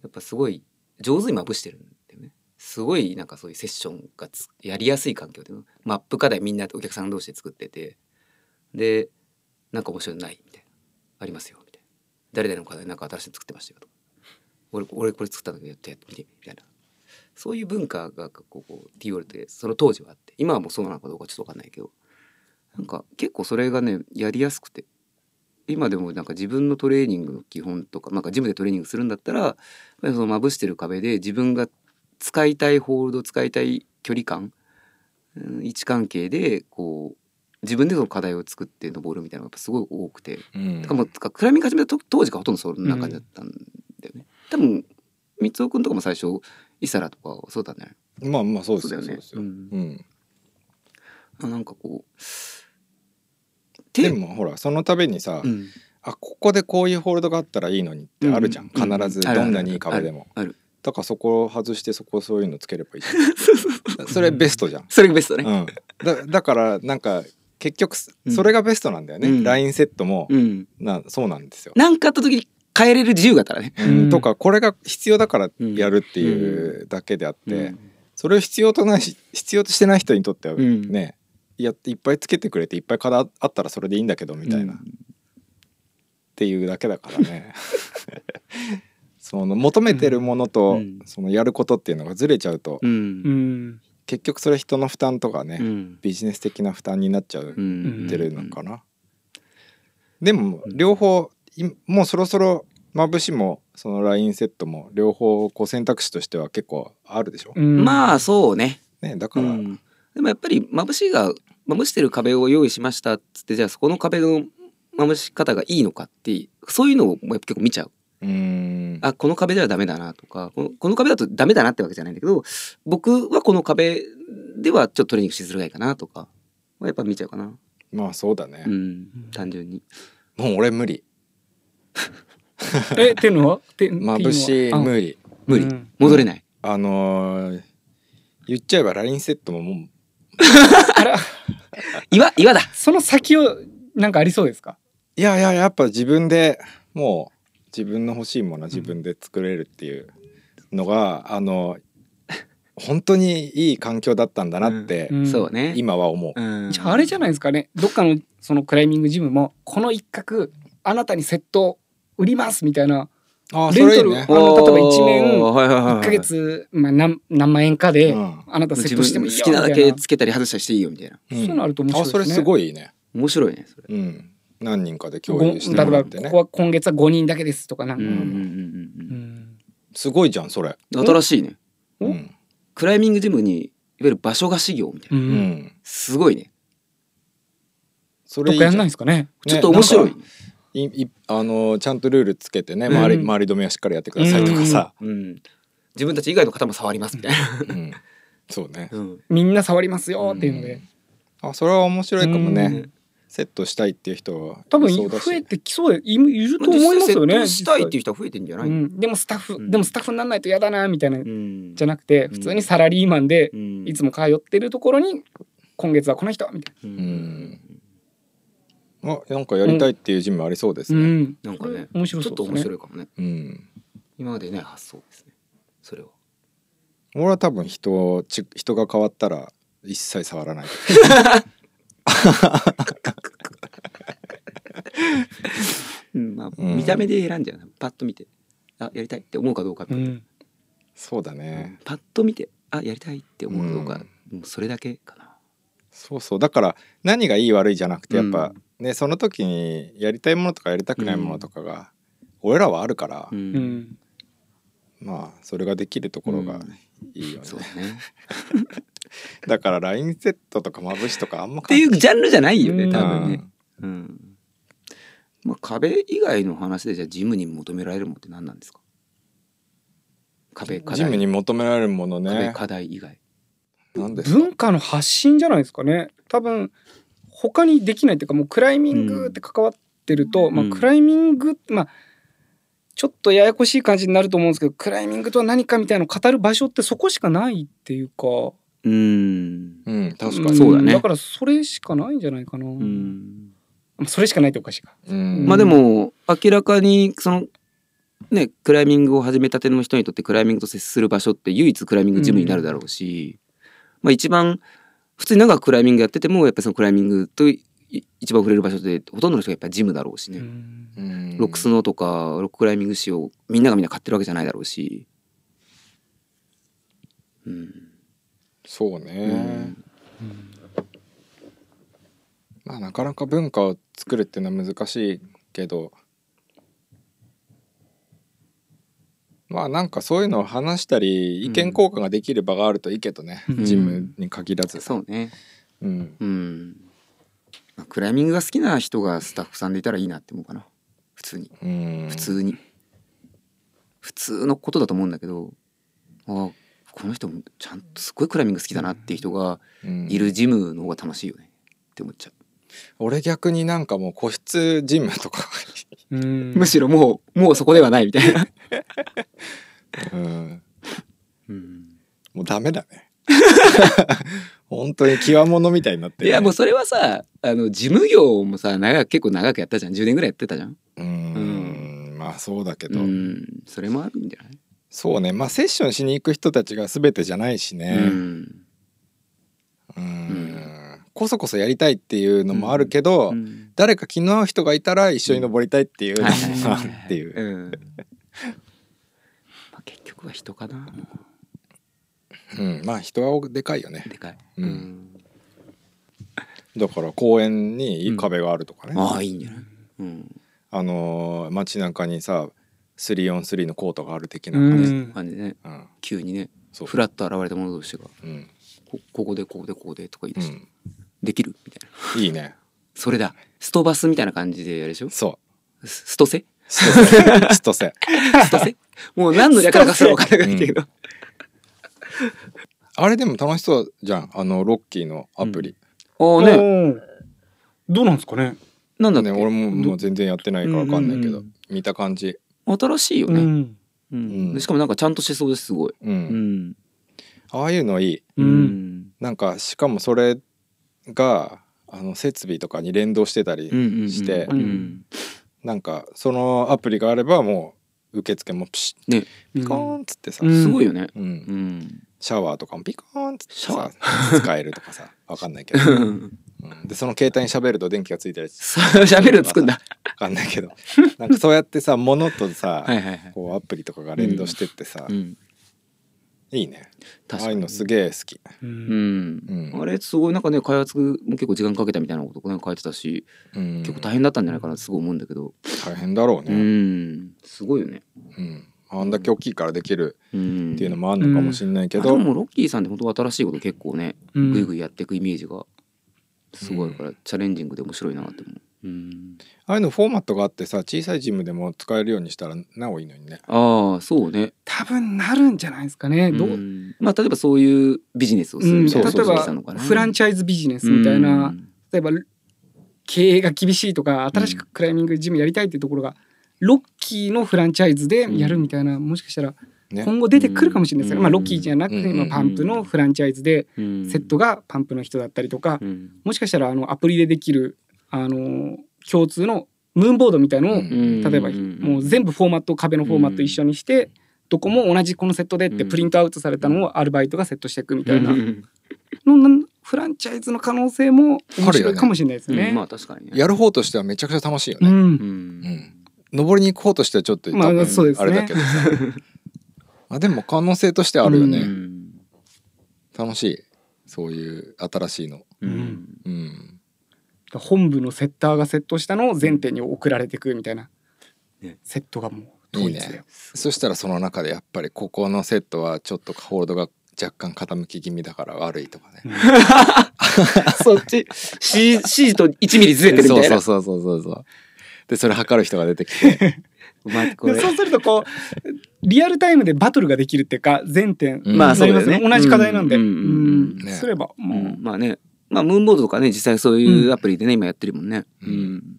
やっぱすごい上手にまぶしてるんだよね。すごいなんかそういうセッションがつやりやすい環境でマップ課題みんなお客さん同士で作っててでなんか面白いのないみたいな。ありますよみたいな。誰々の課題なんか新しいの作ってましたよとか。俺俺これ作ったんだけどやってやってみてみたいな。そういう文化がこうこう T オールってその当時はあって。今はもうそうなのかどうかちょっと分かんないけど。なんか結構それがねやりやすくて。今でもなんか自分のトレーニングの基本とかなんかジムでトレーニングするんだったらそのまぶしてる壁で自分が使いたいホールド使いたい距離感位置関係でこう自分でその課題を作って登るみたいなのがすごい多くて。うん。だからもうクライミング始めたと当時がほとんどそんな感じだったんだよね、多分三尾くんとかも最初イサラとかそうだね。まあまあそうですよね。そうですよ。うん。うん。あなんかこうでもほらその度にさ、うん。あここでこういうホールドがあったらいいのにってあるじゃん、うん。必ずどんなにいい壁でも。あるだからそこを外してそこそういうのつければいい それベストじゃん。それがベストね。うん、だだからなんか結局それがベストなんだよね、うん。ラインセットも、うん。なそうなんですよ。なんかあった時に変えれる自由があったらね。うん。とかこれが必要だからやるっていうだけであって、それを必要とないし必要としてない人にとってはうん。ね、やっていっぱいつけてくれていっぱい課題あったらそれでいいんだけどみたいな、うん。っていうだけだからね。その求めてるものと、うん。そのやることっていうのがずれちゃうと、ううんん結局それ人の負担とかね、うん。ビジネス的な負担になっちゃううんってるのかな、でも両方いもうそろそろまぶしもその LINE セットも両方こう選択肢としては結構あるでしょ、うん。まあそうね。ね、だから、うん。でもやっぱり眩しいが眩してる壁を用意しましたっつってじゃあそこの壁の眩し方がいいのかってそういうのをやっぱ結構見ちゃううーん。あこの壁ではダメだなとかこのこの壁だとダメだなってわけじゃないんだけど僕はこの壁ではちょっとトレーニングしづらいかなとかやっぱ見ちゃうかな。まあそうだね。う、ん。単純に。もう俺無理。えっていうのは？て 眩しい無理。無理。うん。戻れない。あのー言っちゃえば LINE セットももう 岩岩だ。その先をなんかありそうですか？いやいややっぱ自分でもう自分の欲しいものは自分で作れるっていうのが、あの本当にいい環境だったんだなって、うん。そうね。今は思う、うん。じゃああれじゃないですかね。どっかのそのクライミングジムもこの一角あなたにセット売りますみたいなあレンタルあの例えば一面おーはいはいはいはい。1ヶ月、まあ、何何万円かで、うん。あなたセットしてもいいよ好きなだみたいな。けつけたり外したりしていいよみたいな。うん。そういうのあると面白いですね。あそれすごいね。面白いねそれ。うん何人かで共ご有してもらってね。ここは今月は5人だけですとかなんか、うんうんうんうんうん。すごいじゃんそれ。うん新しいね。おうん、クライミングジムにいわゆる場所貸し業みたいな。ううん。ん、すごいね。それやんないんですかね。ちょっと面白いいいあのちゃんとルールつけてね周り,、うん。周り止めはしっかりやってくださいとかさ、うん。自分たち以外の方も触りますみたいな。うん。そうね。うん。みんな触りますよっていうので、あそれは面白いかもね、うんセットしたいっていう人は多分増えてきそうでいいると思いますよね実際。セットしたいっていう人は増えてんじゃない？うん、でもスタッフ、うん。でもスタッフにならないと嫌だなみたいな、うん。じゃなくて普通にサラリーマンでうん。いつも通ってるところに今月はこの人みたいうん。うん。あなんかやりたいっていうジムありそうですな、うねん、なんかね面白ちょっと面白いかもね。うん、今までね発想ですねそれは。俺は多分人ち人が変わったら一切触らない うんまあうん見た目で選んじゃうな。パッと見てあやりたいって思うかどうかうん。そうだね。パッと見てあやりたいって思うかどうか。もうそれだけかな。そうそう。だから何がいい悪いじゃなくてやっぱ、ねその時にやりたいものとかやりたくないものとかが、俺らはあるから、ううん。んまあそれができるところがいいよね、そうだね だから LINE セットとかまぶしとかあんまっていうジャンルじゃないよねうん。多分ね。うん。まあ壁以外の話でじゃあジムに求められるものって何なんですか？壁課題。ジムに求められるもの壁ね課題以外。何ですか？文化の発信じゃないですかね。多分他にできないっていうかもうクライミングって関わってると、んうん。まあクライミングまあちょっとややこしい感じになると思うんですけどクライミングとは何かみたいなのを語る場所ってそこしかないっていうかうん。うん確かん。にそうだね。だからそれしかないんじゃないかな、うん。まあそれしかないっておかしいか。うん。まあでも明らかにそのねクライミングを始めたての人にとってクライミングと接する場所って唯一クライミングジムになるだろうし、まあ一番普通に長くクライミングやっててもやっぱりそのクライミングとい一番触れる場所ってほとんどの人がやっぱりジムだろうしね、ロックスノーとかロッククライミング誌をみんながみんな買ってるわけじゃないだろうし、うんそうね、まあなかなか文化を作るっていうのは難しいけどまあなんかそういうのを話したり意見交換ができる場があるといいけどね、うん。ジムに限らず、そうね。うん、うん、まあ、クライミングが好きな人がスタッフさんでいたらいいなって思うかな。普通に。うん、普通に。普通のことだと思うんだけどあこの人もちゃんとすごいクライミング好きだなっていう人がうん。いるジムの方が楽しいよね。って思っちゃ俺逆になんかもう個室ジムとか、むしろもうもうそこではないみたいな、うん、うん、もうダメだね。本当に極物みたいになってるいやもうそれはさあの事務業もさ長く結構長くやったじゃん。10年ぐらいやってたじゃん。うーん。まあそうだけど、うん。それもあるんじゃない？そうね。まあセッションしに行く人たちが全てじゃないしうねん。うーん。こそこそやりたいっていうのもあるけど、うん。誰か気の合う人がいたら一緒に登りたいっていうのもあはいるっていう、うん。は人かな。うん。まあ人はでかいよね。でかい、うん。だから公園にいい壁があるとかね、ああいいんじゃない、うん、あのー街中にさ 3on3 のコートがある的なう感じ、ん感ね。うん。急にねそう。フラッと現れた者同士がうん。こここでここでここでとか言いう出して、ん、できるみたいな。いいね。それだ。ストバスみたいな感じでやるでしょそスストセ？うストセ。ストセ。ストセ？もう何の略だかすら分からないけど、あれでも楽しそうじゃん。あのロッキーのアプリ、ああね。ねどうなんですかね。なんだね俺ももう全然やってないから分かんないけど、うんうん。見た感じ新しいよね、うん。うん。しかもなんかちゃんとしてそうですすごい、うん、うん。ああいうのいい。うん。なんかしかもそれがあの設備とかに連動してたり、してうんうんなんかそのアプリがあればもう受付もピシッね。ピコーンっつってさ、うん。すごいよね、うん。うん。シャワーとかもピコーンっつってシャワさ使えるとかさわかんないけど、う んでその携帯に喋ると電気がついたりさ喋るのつくんだ。わかんないけど。なんかそうやってさ物とさ、こうアプリとかが連動してってさ、うん、いいね。あ確かに。あいうのすげえ好き、ううん。ん、うん。あれすごいなんかね開発も結構時間かけたみたいなことね書いてたし、うん、結構大変だったんじゃないかなってすごい思うんだけど、大変だろううね、ん。すごいよね、うん。あんだけ大きいからできるうん、っていうのもあるのかもしれないけど、あでもロッキーさんって本当新しいこと結構ねうん。グイグイやっていくイメージがすごいから、チャレンジングで面白いなって思う、うん、ああいうのフォーマットがあってさ小さいジムでも使えるようにしたらなおいいのにね。ああそうね。多分なるんじゃないですかね。どう、んまあ例えばそういうビジネスをするうん。みたいな例えばフランチャイズビジネスみたいな、うん。例えば経営が厳しいとか新しくクライミングジムやりたいっていうところが、ロッキーのフランチャイズでやるみたいな、もしかしたらね。今後出てくるかもしれないですよね、うん。まあ、ロッキーじゃなくて、うん。今パンプのフランチャイズでうん。セットがパンプの人だったりとか、うん。もしかしたらあのアプリでできるあの共通のムーンボードみたいのを、うん。例えばもう全部フォーマット壁のフォーマット一緒にして、どこも同じこのセットでってプリントアウトされたのをアルバイトがセットしていくみたいな。うん。のなんフランチャイズの可能性も面白いかもしれないですね。まあ確かにね。やる方としてはめちゃくちゃ楽しいよね、うん。うん。うん。登りに行く方としてはちょっとまあそうですね。あれだけどさあでも可能性としてあるよね、うん。楽しい。そういう新しいの。うん。うん。本部のセッターがセットしたのを全店に送られてくみたいな、ね。セットがもうい統一でいね。そしたらその中でやっぱりここのセットはちょっとホールドが若干傾き気味だから悪いとかね、そっち。C, C と1ミリずれてるみそたいな。うそうそうそうそうそう。でそれ測る人が出てきて。お前これ。でそうするとこうリアルタイムでバトルができるっていうか全店うん。まあそうだよね。同じ課題なんで、ううんんうん。ね。すればもう、うん。まあね。まあムーンボードとかね実際そういうアプリでね今やってるもんね。ううん。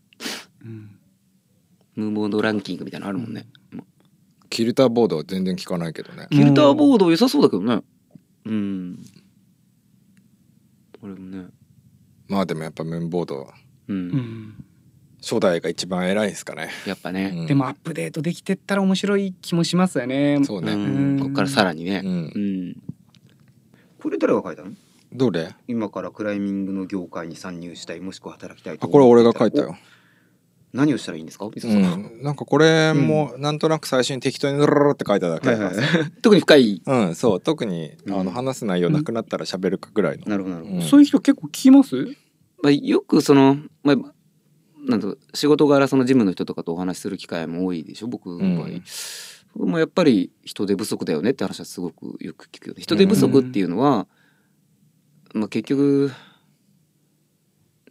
ムーンボードランキングみたいなのあるもんね。キルターボードは全然効かないけどね。キルターボード良さそうだけどね。うん。これもね。まあでもやっぱムーンボードううん。ん初代が一番偉いですかね、やっぱね。うん。でもアップデートできてったら面白い気もしますよね。そうね、うん。こっからさらにね。うん。うんこれ誰が書いたの？どれ？今からクライミングの業界に参入したいもしくは働きたいとあこれ俺が書いたよ。お何をしたらいいんですか？水うん。ん、なんかこれもなんとなく最初に適当にルルルルって書いただけだからさ。特に深い。うんそう。特にあうん。の話す内容なくなったら喋るかぐらいの、なるほどなるほど、うん。そういう人結構聞きます？まあ、よくその、まあ、なんと仕事柄そのジムの人とかとお話しする機会も多いでしょ？僕の場合、うん。もうやっぱり人手不足だよねって話はすごくよく聞くよね人手不足っていうのは、まあ、結局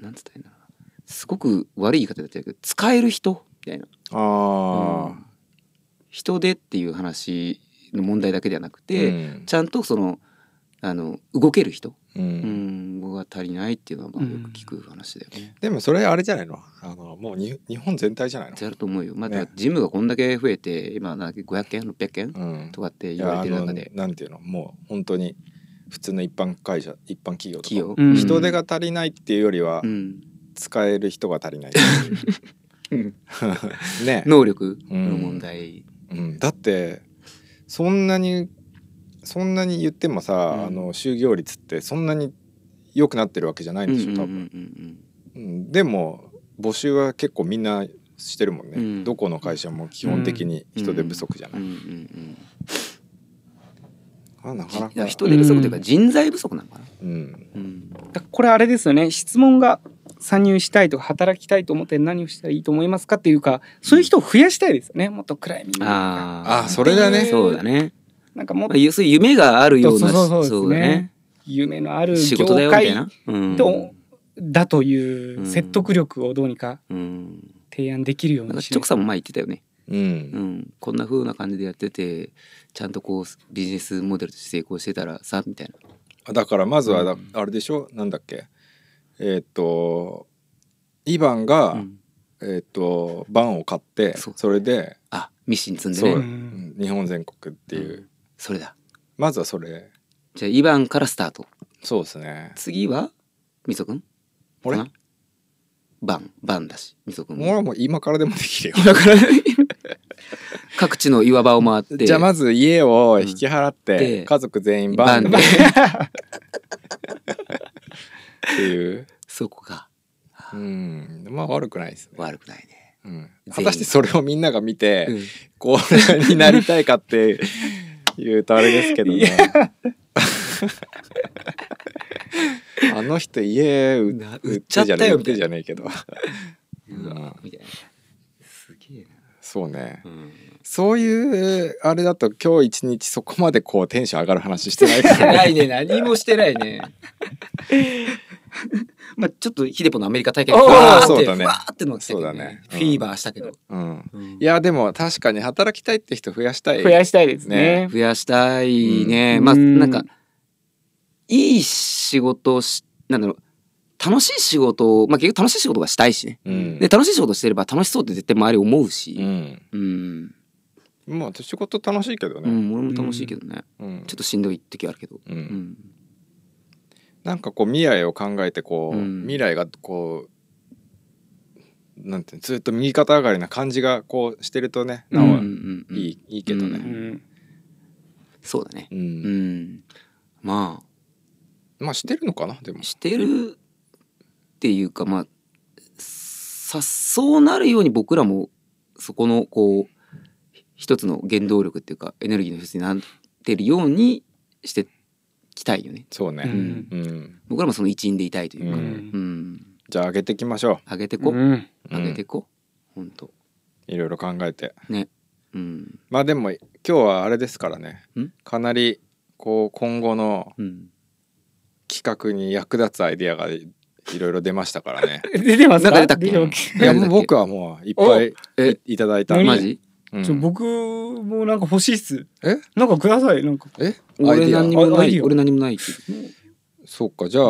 なんつったらいいんだろうな。すごく悪い言い方だったけど使える人みたいな。ああ、人手っていう話の問題だけではなくて、うん。ちゃんとそのあの動ける人、ううん。ん、が足りないっていうのはまあよく聞く話だよね。でもそれあれじゃないの？あのもうに日本全体じゃないの？やると思うよ。まあ、ね。ジムがこんだけ増えて今なんだっけ500件600件うん。とかってい言われてる中で。なんていうの？もう本当に普通の一般会社一般企業とか。企業、うん。人手が足りないっていうよりは、うん。使える人が足りない。うん。ね、能力の問題、うん、だってそんなにそんなに言ってもさ、うん。あの就業率ってそんなに良くなってるわけじゃないんでしょ多分、うん。でも募集は結構みんなしてるもんね、うん。どこの会社も基本的に人手不足じゃない、あなかなか。人手不足というか人材不足なのかな。うん。うん。だからこれあれですよね。質問が参入したいとか働きたいと思って何をしたらいいと思いますかっていうかそういう人を増やしたいですよね。もっとクライミングとかああそれだね。そうだね。なんかもっまあ、そういう夢があるようなそうそうそうですね。夢のある仕業事だよみたい界な。うん。とだという説得力をどうにかうん。提案できるようにしチョコさんも前言ってたよね。うんうん。こんな風な感じでやってて、ちゃんとこうビジネスモデルとして成功してたらさみたいな。だからまずはだうんあれでしょ？なんだっけ？えーっとイバンが、うんえーっとバンを買ってそうそれであミシン積んでね。うん日本全国っていう、それだ。まずはそれ。じゃあ2番からスタート。そうですね。次はみそくん俺バン。バンだしみそくんも俺はもう今からでもできるよ。今から？各地の岩場を回って。じゃあまず家を引き払って、で家族全員バン。でバンっていう。そこか。うん。まあ悪くないですね、悪くないね、うん、果たしてそれをみんなが見て、うん。こうになりたいかって言うとあれですけどね。あの人家売な売売っちゃったよ売ってじゃねえけど。うわみたいな。すげえそうね。な、うん、そういうあれだと今日一日そこまでこうテンション上がる話してないからないね何もしてないね まあちょっとヒデポのアメリカ体験あーふわーってそうだね。ーってのが来たけどそうだね。うん。フィーバーしたけど、うん。うん。いやでも確かに働きたいって人増やしたい。増やしたいですね。増やしたいね、うん。まあうんなんかいい仕事をしなんだろう。楽しい仕事をまあ結局楽しい仕事がしたいしね。うん。で楽しい仕事してれば楽しそうって絶対周り思うし。うん。うん、まあ仕事楽しいけどね、うん、俺も楽しいけどね、うん。ちょっとしんどい時あるけど、うん。うんなんかこう未来を考えてこう、うん。未来がこうなんてずっと右肩上がりな感じがこうしてるとねなおうんうんうん。いい,、いいけどうね、ん。そうだね。うん。うん。ままあしてるのかなでも。あしてるっていうかまあさそうなるように僕らもそこのこう一つの原動力っていうかエネルギーの一つになってるようにしてきたいよね。そうね。ううん。ん、僕らもその一員でいたいというか、ううん。んじゃあ上げていきましょ上げてこ、う。上げてこほんとうんいろいろ考えて。ね。うん。まあでも今日はあれですからね。ん？かなりこう今後のうん。企画に役立つアイデアがいいろいろ出ましたからね。出てますか？なんか出たっけ？出てますいやもう僕はもういっぱいえ？いいただいたんでちょ僕もなんか欲しいっす。え？なんかください。なんか。え？俺何にもない俺何もないけそうかじゃああ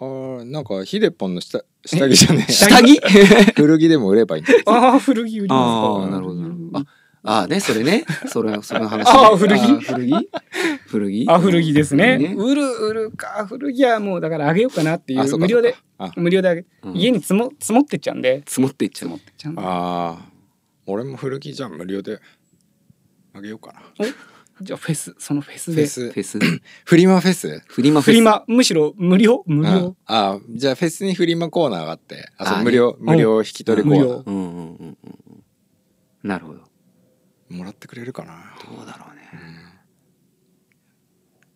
ーなんかヒデポンの下下着じゃねえ。ど下着？古着でも売ればいいんだああ古着売りますか。ああなるほど。あああねそれね。それその話。ねあー古着？古着？古着？あ古着ですね。ね。売る売るか。古着はもうだからあげようかなっていう。無料で無料であげうん。家に積も積もってっちゃうんで。積もっていっちゃうああ俺も古着じゃん無料であげようかな。じゃあフェスそのフェスで？フェス。フェス。フリマフェス？フリマフェス。フリマむしろ無料？無あ料？あじゃあフェスにフリマコーナーがあって。あそう無料無料引き取りコーナー。無料。うんうんうんうんうん。なるほど。もらってくれるかな？どうだろうね。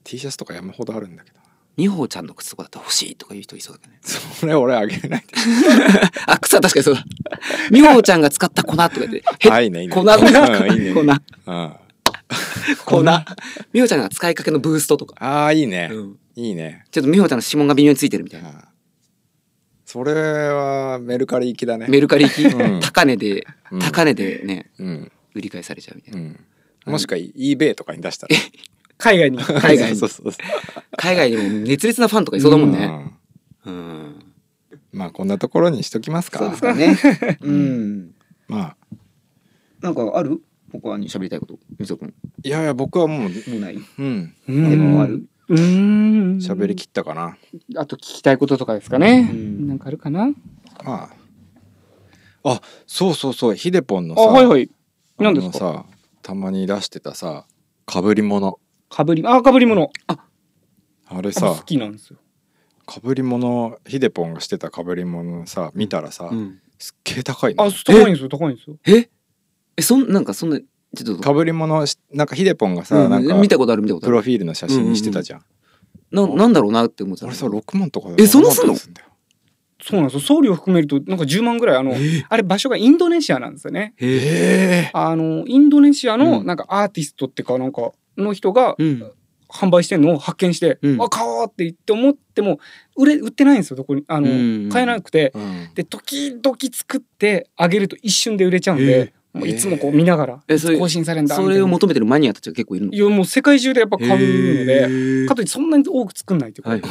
T シャツとか山ほどあるんだけど美穂ちゃんの靴とかだったら欲しいとか言う人いそうだけどね。それ俺あげれない あ靴は確かにそうだ。美穂ちゃんが使った粉とか言って へあいいね。いいね粉粉。うん。粉。美穂ちゃんが使いかけのブーストとか。ああいいね。うん。いいね。ちょっと美穂ちゃんの指紋が微妙についてるみたいな。それはメルカリ行きだね。メルカリ行き、うん。高値で、うん。高値でね、うん。売り買いされちゃうみたいうな。んもしくは eBay とかに出したら海外に。海外に。そうそうそう。海外でも熱烈なファンとかいそうだもんね。うん。まあこんなところにしときますか。そうですかね。うん。まあ。なんかある？他に喋りたいこと、みそくん。いやいや僕はもうもうない？うん。うんでもある？うーん。喋りきったかな。あと聞きたいこととかですかね。うん。なんかあるかな？まあ。あそうそうそう。ヒデポンのあさはいはい。あ何ですか？のさたまに出してたさかぶり物かぶりあかぶり物。ああれさ。好きなんですよ。かぶり物ヒデポンがしてたかぶり物さ見たらさ、うん。すっげえ高いあの高いんですよ高いんですよ。え？え、そん、なんかそんな、ちょっとかぶり物しなんかヒデポンがさ、うんなんか見たことある見たことある。プロフィールの写真にしてたじゃん、ななんだろうなって思ってた。俺さ6万とかえそんなすんのそうなんですよ。送料含めるとなんか10万ぐらいあの、あれ場所がインドネシアなんですよね。えあのインドネシアのうん。なんかアーティストっていうかなんかの人がうん。販売してんのを発見して、うん。あ買おうって言って思っても売れ売ってないんですよどこにあの、うん。買えなくて。うん。で時々作ってあげると一瞬で売れちゃうんで、もういつもこう見ながら、更新されんだそれを求めてるマニアたちが結構いるの？いやもう世界中でやっぱ買うので、へかといってそんなに多く作んないっていうか、はいはい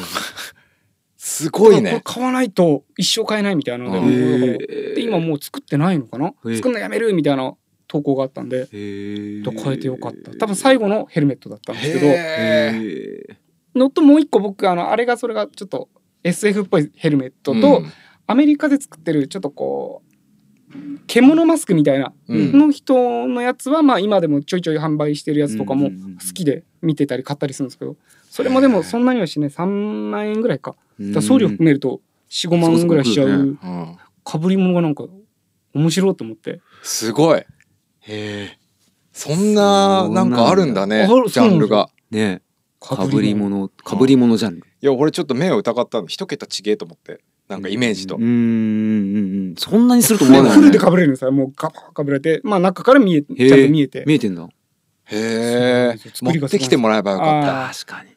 すごいね。買わないと一生買えないみたいなので、今もう作ってないのかな、へえ。作るのやめるみたいな投稿があったんで、へだから変えてよかった。多分最後のヘルメットだったんですけどのともう一個僕あのあれがそれがちょっと SF っぽいヘルメットと、うん。アメリカで作ってるちょっとこう獣マスクみたいなうん。の人のやつはまあ今でもちょいちょい販売してるやつとかも好きで見てたり買ったりするんですけどそれもでもそんなにはしない。3万円ぐらいか。だ送料含めると45万ぐらいしちゃううん。かぶり物がなんか面白いと思って。すごいえ。そんななんかあるんだねジャンルが。ねかぶり物。物かぶり物ジャンル。いや俺ちょっと目を疑ったの。一桁ちげえと思って。なんかイメージと。うーんうんうん。そんなにすると思わない フルでかぶれるんですよもうかかぶれて。まあ中から見えちゃんと見えて。見えてんだ。へえ。持ってきてもらえばよかっあたー確かに。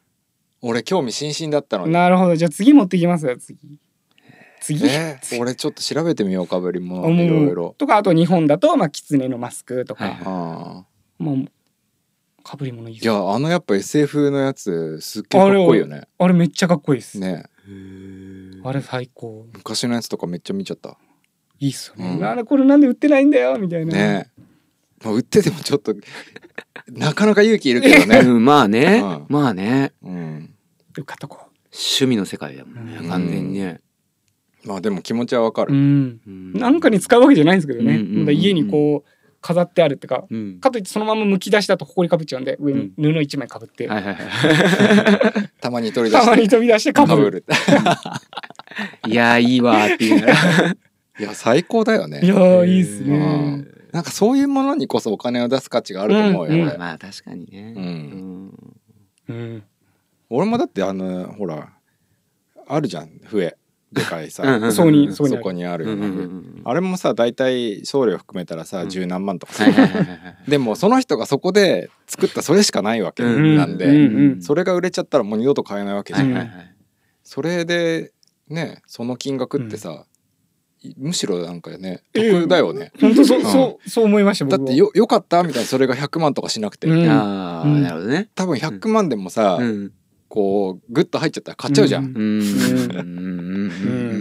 俺興味津々だったのに。なるほど。じゃあ次持ってきますよ次次。えー俺ちょっと調べてみようかぶりもういろいろとかあと日本だとまあ狐のマスクとか、はいあもうかぶり物いいやあのやっぱ SF のやつすっげえかっこいいよね。あれめっちゃかっこいいです、ね。あれ最高。昔のやつとかめっちゃ見ちゃった。いいっすよね、うん。あれこれなんで売ってないんだよみたいな。ね。まあ売っててもちょっと なかなか勇気いるけどね。うんまあね。うん。まあね。うん。で買っとこ趣味の世界だもんねうん。完全にねまあでも気持ちはわかう、うるん、うん。なんかに使うわけじゃないんですけどね、うんうんうんうん。まだ家にこう飾ってあるってかうん。かといってそのまま剥き出したとほこりかぶっちゃうんで上に布一枚かぶって、はいはいは たまに取り出して。たまに飛び出してかぶる。い いやーいいわーって言いながらいや最高だよね。いやーいいっすうねんなんかそういうものにこそお金を出す価値があると思うよ、うん。俺。まあ確かにね。うん。うん。うん。俺もだってあのほらあるじゃん笛でかいさ、そうにそこにあるようんうんうんあれもさ大体送料含めたらさうん十何万とかさ、でもその人がそこで作ったそれしかないわけうんなんで、うんうん。それが売れちゃったらもう二度と買えないわけじゃん、はいはいはい。それでねその金額ってさ、いむしろなんかねええ得だよね、本当そう、うん。そうそう思いましただってよよかったみたいなそれが100万とかしなくて、うん。ああうん。なるほどね。多分100万でもさ、うんこうグッと入っちゃったら買っちゃうじゃん、うん。うん。うん。うん。うん。う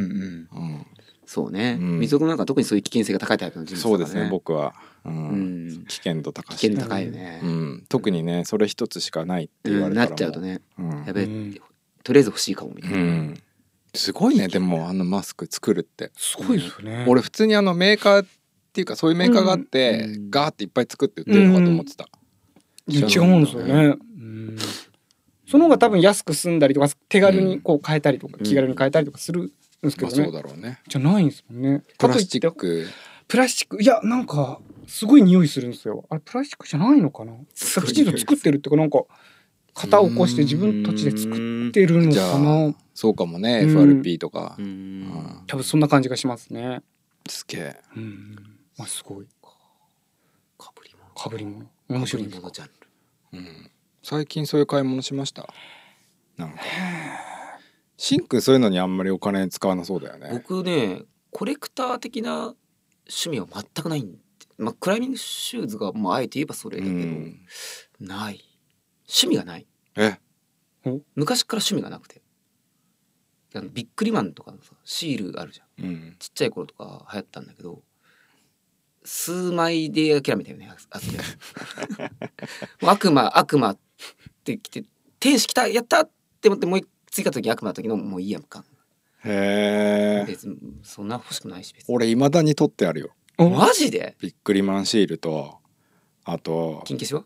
ん。うん。そうね。うん。水戸君なんか特にそういう危険性が高いタイプの人物そうですね僕は、うん。うん。危険度高い危険度高いよね。うん、特にねそれ一つしかないって言わうんなれたらもっちゃうとね。うん。やべえうん。とりあえず欲しいかもみたいうな、ん。すごいねでもあのマスク作るって。すごいですよね俺普通にあのメーカーっていうかそういうメーカーがあって、うん。ガーっていっぱい作って売ってるのかと思ってた、違うん。ですよね、うんその方が多分安く済んだりとか手軽にこう変えたりとか、うん。気軽に変えたりとかするんですけまあどね、そうだろうね。じゃないんですもんね。プラスチック。プラスチック。いやなんかすごい匂いするんですよ。あれプラスチックじゃないのかな？きちんと作ってるっていうかなんか型を起こして自分たちで作ってるのじゃかなそうかもね、うん。FRP とか、ううん。ん多分そんな感じがしますね。すげえ。うん。まあすごい。かぶり物。かぶり物。面白いかですぶり物ジャンル。うん最近そういう買い物しました？なんか。しんくんそういうのにあんまりお金使わなそうだよね。僕ねコレクター的な趣味は全くないんで。まあクライミングシューズがまああえて言えばそれだけど、うん。ない。趣味がない。え？昔から趣味がなくて。あのビックリマンとかのさシールあるじゃん。うん。ちっちゃい頃とか流行ったんだけど数枚で諦めたよね 悪魔悪魔ってきて天使来たやったって思ってもう一追加時悪魔の時のもういいやんか。へえ別にそんな欲しくないし別に。俺いまだに取ってあるよ。おマジで？ビックリマンシールとあと金消しは？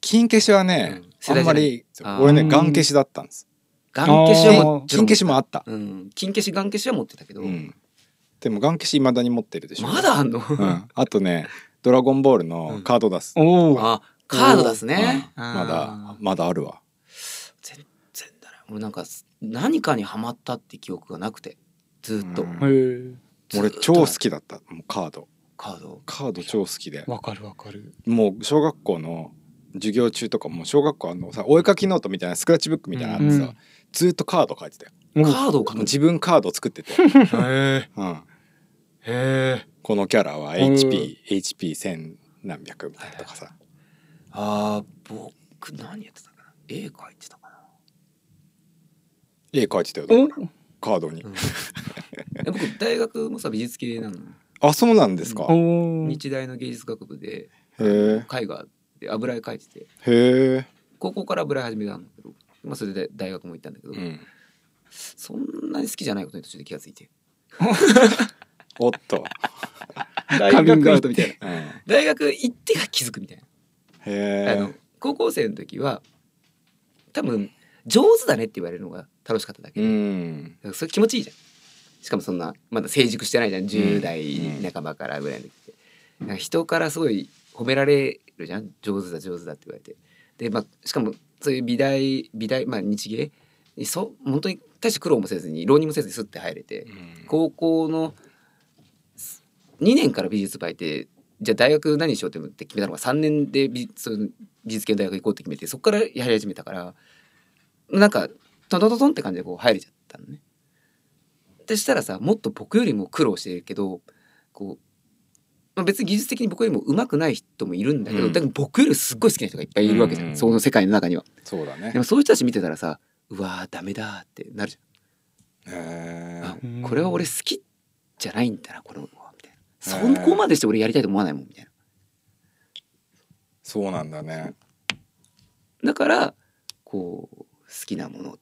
金消しはねうん、世あんまり俺ねガン消しだったんです。ガン消しはも金消しもあった、うん金消しガン消しは持ってたけど、うん、でもガン消しいまだに持ってるでしょ。まだあんの、うん、あとねドラゴンボールのカード出す、おおあカード出すね。うん。まだまだあるわ。全然だね俺なんか何かにハマったって記憶がなくて。ずっと、俺超好きだった。もうカード。カード？カード超好きで。わかるわかる。もう小学校の授業中とかも小学校あのさお絵かきノートみたいなスクラッチブックみたいなのあってさ、うん。ずっとカード書いてたよ。カードを書くの？自分カード作ってて、へうん、へえこのキャラはうん。HP HP 千何百みたいなとかさあー僕何やってたかな？絵描いてたかな？絵描いてたよおカードに。うん。え僕大学もさ美術系なの。あそうなんですか、おー。日大の芸術学部で絵画で油絵描いてて。へえ高校から油絵始めたんだけど、まあ、それで大学も行ったんだけど、うん。そんなに好きじゃないことに途中で気がついて。おっと、大カミングアウトみたいな。うん、へ大学行ってから気づくみたいな、あえの高校生の時は多分上手だねって言われるのが楽しかっただけうで、それ気持ちいいじゃん。しかもそんなまだ成熟してないじゃん。10代うん。半ばからぐらいの時って。なんか人からすごい褒められるじゃん。上手だ上手だって言われて。でまあしかもそういう美大美大まあ日芸。にそ本当に大して苦労もせずに浪人もせずにスッて入れて。高校の2年から美術部入ってじゃあ大学何しようって決めたのが3年で美その美術系の大学行こうって決めてそこからやり始めたからなんかトントントンって感じでこう入れちゃったのね。でしたらさもっと僕よりも苦労してるけどこう、まあ、別に技術的に僕よりも上手くない人もいるんだけど、うんだから僕よりすっごい好きな人がいっぱいいるわけじゃん、うんその世界の中には。そうだねでもそういう人たち見てたらさうわーダメだってなるじゃん。へあえこれは俺好きじゃないんだなこのそこまでして俺やりたいと思わないもんみたいな。そうなんだね。だからこう好きなものっ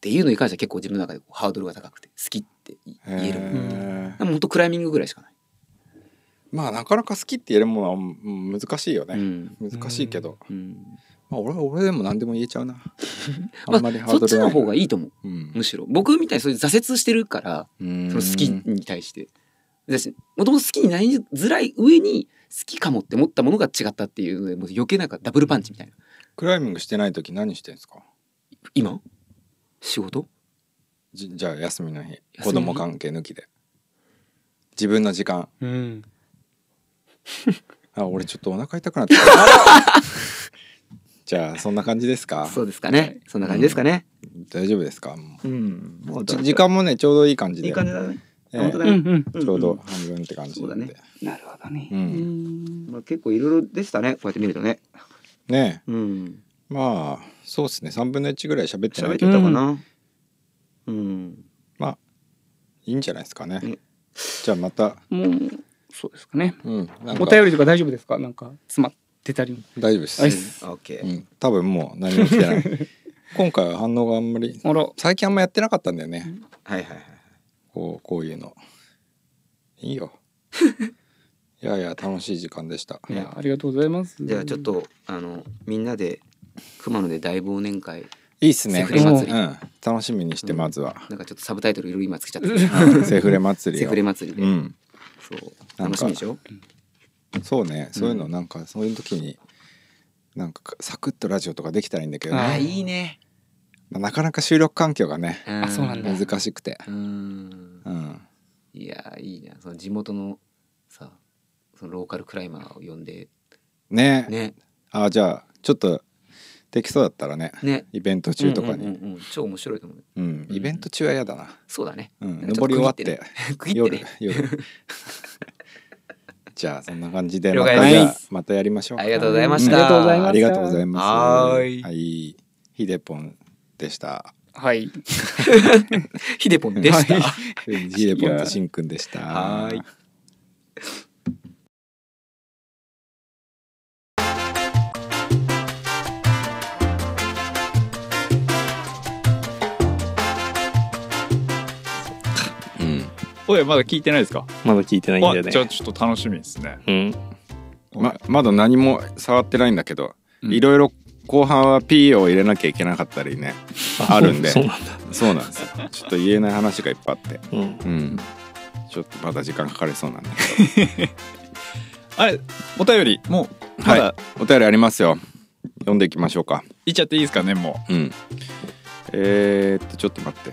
ていうのに関しては結構自分の中でハードルが高くて好きって言えるもの。へえでもほんとクライミングぐらいしかない、まあなかなか好きって言えるものはうん難しいよね、うん。難しいけど、うん。まあ、俺は俺でも何でも言えちゃうな。ま あんまりハあ、そっちのードルない方がいいと思う。うん。むしろ。僕みたいにそういう挫折してるからうん。その好きに対してだしもともと好きになりづらい上に好きかもって思ったものが違ったっていうのでもう余計なんかダブルパンチみたいな。クライミングしてない時何してんすか？今？仕事？じじゃあ休みの日。日？子供関係抜きで。自分の時間。うん。あ俺ちょっとお腹痛くなって じゃあそんな感じですか？そうですかね。そんな感じですかね。大丈夫ですか？もう。ん。もうじ時間もねちょうどいい感じで。いい感じだねええ。本当だうんねうんちょうど半分って感じなんで、そうだなるほどね。ううん。んまあ結構いろいろでしたね。こうやって見るとね。ねうん。えまあそうですね。3分の1ぐらい喋ってな喋っていけどたかな。うん。まあいいんじゃないですかね。ね。じゃあまた。もうそうですかね。うん。お便りとか大丈夫ですか？なんか詰まってたり大丈夫です、はい。オッケー。うん、多分もう何も来てない。今回は反応があんまり。あら。最近あんまやってなかったんだよね。はいはいはいこうこういうの。いいよ。いやいや楽しい時間でした。いやありがとうございます。じゃあちょっとあのみんなで熊野で大忘年会いいっすね。セフレ祭り。うん、楽しみにしてまずは、なんかちょっとサブタイトルいろいろ今つけちゃったうんセフレ祭りセをフレ祭りで、うん。そう。楽しみでしょ？そうね。そういうのなんかそういう時になんかサクッとラジオとかできたらいいんだけどああねいいね。まあなかなか収録環境がねあそうなんだ。難しくて。うん。うん。いやいいね。その地元のさそのローカルクライマーを呼んで。ね。ね。あじゃあちょっとできそうだったらねね。イベント中とかに、うんうんうんうん。超面白いと思う。うんイベント中は嫌だな、そうだね。うん、登り終わって 区切って夜ね。夜 じゃあそんな感じで了またまたやりましょうありがとうございました。ありがとうございましたありがとうございます。はーい。はい。ヒデポンでした。はい。ヒデポンでした。ヒデポンとシンくんでした。はーい。うん。おいまだ聞いてないですか？まだ聞いてないんだよね。あじゃあちょっと楽しみですね。うん。ままだ何も触ってないんだけどうん。いろいろ後半は P を入れなきゃいけなかったりねあるんで。そうなんだ。そうなんですよ。ちょっと言えない話がいっぱいあって。うん。うん。ちょっとまだ時間かかりそうなんだけどあれお便りもうまだ、はいお便りありますよ。読んでいきましょうか。いっちゃっていいですかねもうん。えー、っとちょっと待って。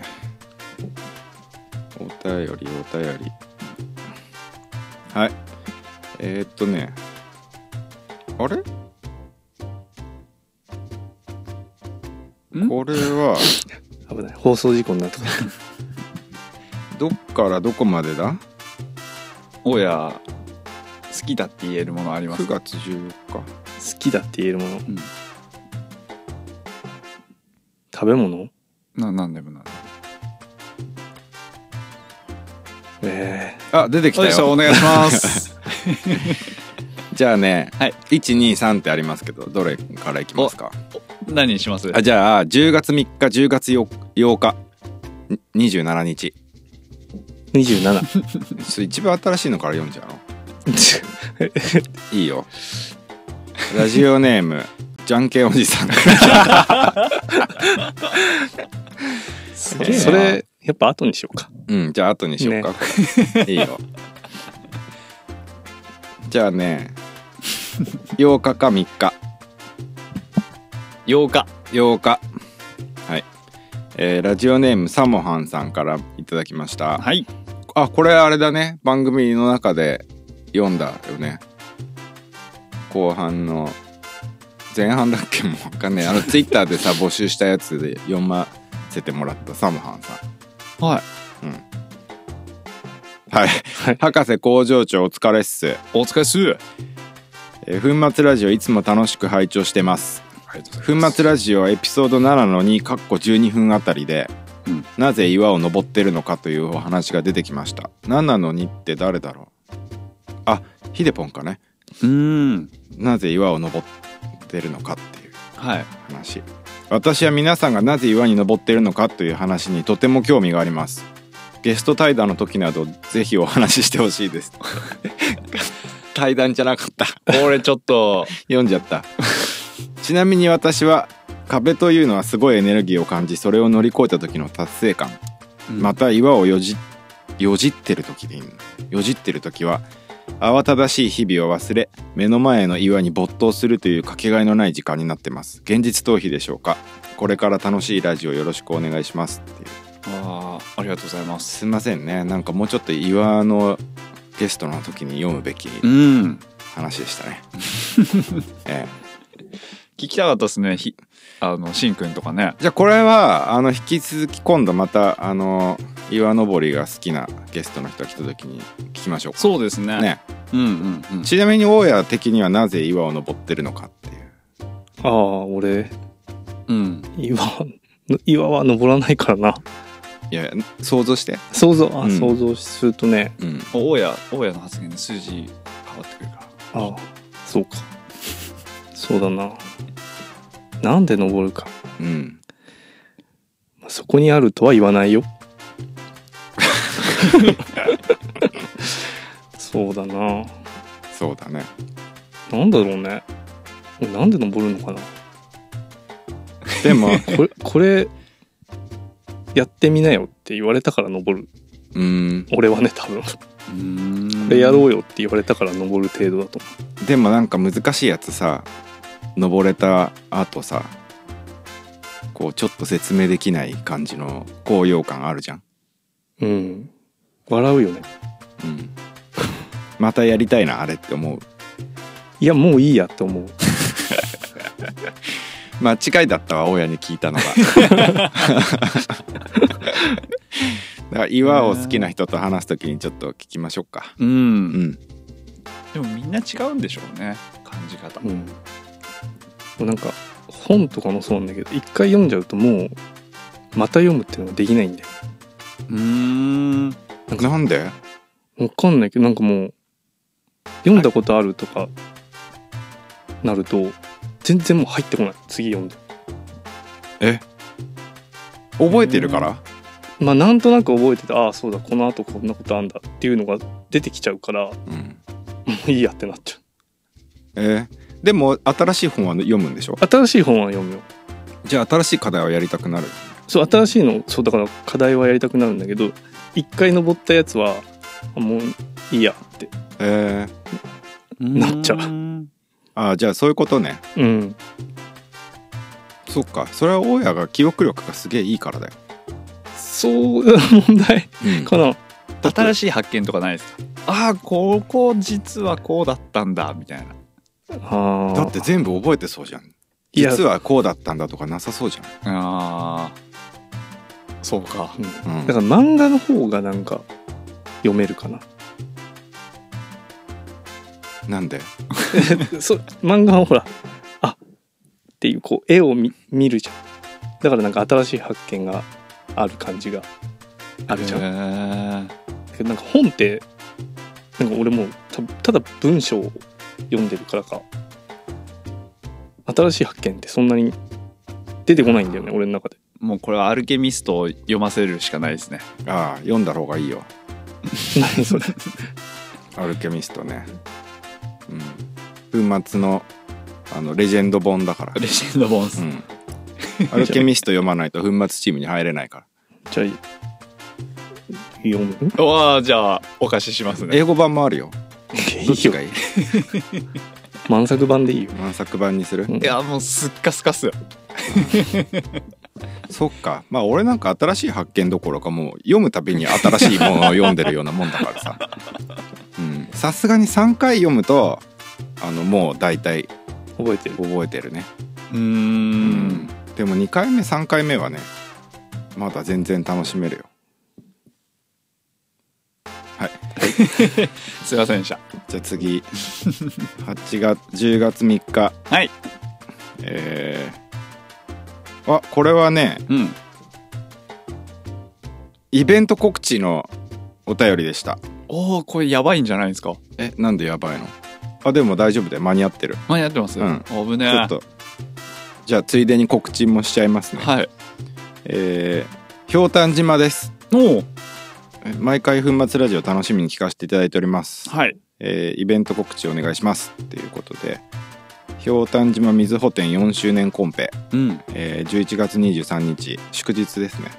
お便りお便り。はい。えー、っとね。あれ？これは。危ない。放送事故になった。どっからどこまでだ？う大家好きだって言えるものあります9か月14日。好きだって言えるもの、ん。食べ物？ななんでもなんでも。えあ出てきたよ。お願いします じゃあね、はい。123ってありますけどどれからいきますか？何にします？あじゃあ10月3日10月 8, 8日に27日ー、27ち。ょっと一番新しいのから読んじゃうの？いいよ。ラジオネームじゃんけんおじさん。すげえな。それやっぱ後にしようか。うんじゃあ後にしようか、いいよ。じゃあね8日か3日。8日。8日。はい。えーラジオネームサモハンさんからいただきました。はい。あこれあれだね。番組の中で読んだよね。後半の前半だっけもうわかんねえあのツイッターでさ募集したやつで読ませてもらったサモハンさん。はい。はい、博士工場長お疲れっす、お疲れっすえー粉末ラジオいつも楽しく拝聴してます。粉末ラジオエピソード7の2かっこ12分あたりで、うん。なぜ岩を登ってるのかというお話が出てきました。7の2って誰だろう。あヒデポンかね。うーん。なぜ岩を登ってるのかっていう。はい。話。私は皆さんがなぜ岩に登っているのかという話にとても興味があります。ゲスト対談の時などぜひお話ししてほしいです 対談じゃなかった。これちょっと読んじゃった。ちなみに私は壁というのはすごいエネルギーを感じそれを乗り越えた時の達成感、また岩をよじよじってる時でいいのよじってる時は慌ただしい日々を忘れ目の前の岩に没頭するというかけがえのない時間になってます。現実逃避でしょうか。これから楽しいラジオよろしくお願いしますっていう。あーありがとうございます。すいませんね。なんかもうちょっと岩のゲストの時に読むべきうん。話でしたね、ええ。聞きたかったですね。ひあのしんくんとかね。じゃあこれはあの引き続き今度またあの岩登りが好きなゲストの人が来た時に聞きましょうか。そうですね。ね。うんうんうん。ちなみに大家的にはなぜ岩を登ってるのかっていう。ああ俺。うん。岩 岩は登らないからないや想像して。想像あ、うん。想像するとね。うん。大家大家の発言で数字変わってくるから。ああそうか。そうだな。なんで登るか。うん。まあそこにあるとは言わないよ。そうだな。そうだね。なんだろうね。なんで登るのかな。でも これこれやってみなよって言われたから登る。うん。俺はね多分。こうん。れやろうよって言われたから登る程度だと思でもなんか難しいやつさ登れた後さこうちょっと説明できない感じの高揚感あるじゃん。ううん。笑うよね。うん。またやりたいなあれって思う。いやもういいやって思う 間違いだったわ親に聞いたのが。だから岩を好きな人と話す時にちょっと聞きましょうか。うん。うん。でもみんな違うんでしょうね感じ方。うん。もうなんか本とかもそうなんだけど一回読んじゃうともうまた読むっていうのができないんだよ。うん。なんで？わかんないけどなんかもう読んだことあるとかなると全然もう入ってこない。次読んで。覚えてるから？まあなんとなく覚えててああそうだこの後こんなことあんだっていうのが出てきちゃうからもうん。ういいやってなっちゃえ？ーでも新しい本は読むんでしょ？う新しい本は読むよ。じゃあ新しい課題をやりたくなる？そう新しいのそうだから課題はやりたくなるんだけど一回登ったやつはあもういいやってえなっちゃうあじゃあそういうことね。うん。そっか。それは大家が記憶力がすげえいいからだよ、そう問題。うん。かな新しい発見とかないですか？ああここ実はこうだったんだみたいな。あだって全部覚えてそうじゃん。実はこうだったんだとかなさそうじあー。そうか。うん。だから漫画の方がなんか読めるかななんで？そう漫画はほらあっていうこう絵を見見るじゃん。だからなんか新しい発見がある感じがあるじゃん、んだけどなんか本ってなんか俺もうたただ文章を読んでるからか。新しい発見ってそんなに出てこないんだよね俺の中で。もうこれはアルケミストを読ませるしかないですね。ああ読んだ方がいいよ。何それ。アルケミストねうん。粉末のあのレジェンド本だから。レジェンドボンスうん。アルケミスト読まないと粉末チームに入れないから。じゃあ読む？わあじゃあお貸ししますね。英語版もあるよ。どっいいよ。ちがいい？満作版でいいよ。満作版にする？うんいやもうすっかすかっすよ そっか。まあ俺なんか新しい発見どころかもう読むたびに新しいものを読んでるようなもんだからさ。うん。さすがに3回読むとあのもう大体覚えてる。覚えてるね。うーん。でも2回目3回目はねまだ全然楽しめるよ。すいませんでした。じゃあ次。8月10月3日。はい。えー、あこれはねうん。イベント告知のお便りでした。おおこれやばいんじゃないですか？えなんでやばいの？あでも大丈夫だよ。間に合ってる。間に合ってます、うん。危ねえ。ちょっと。じゃあついでに告知もしちゃいますね。はい。えー、ひょうたん島です。おおえ毎回粉末ラジオ楽しみに聞かせていただいております。はい。えーイベント告知お願いします。っていうことでひょうたん島水穂店4周年コンペ、うん。えー11月23日。祝日ですね。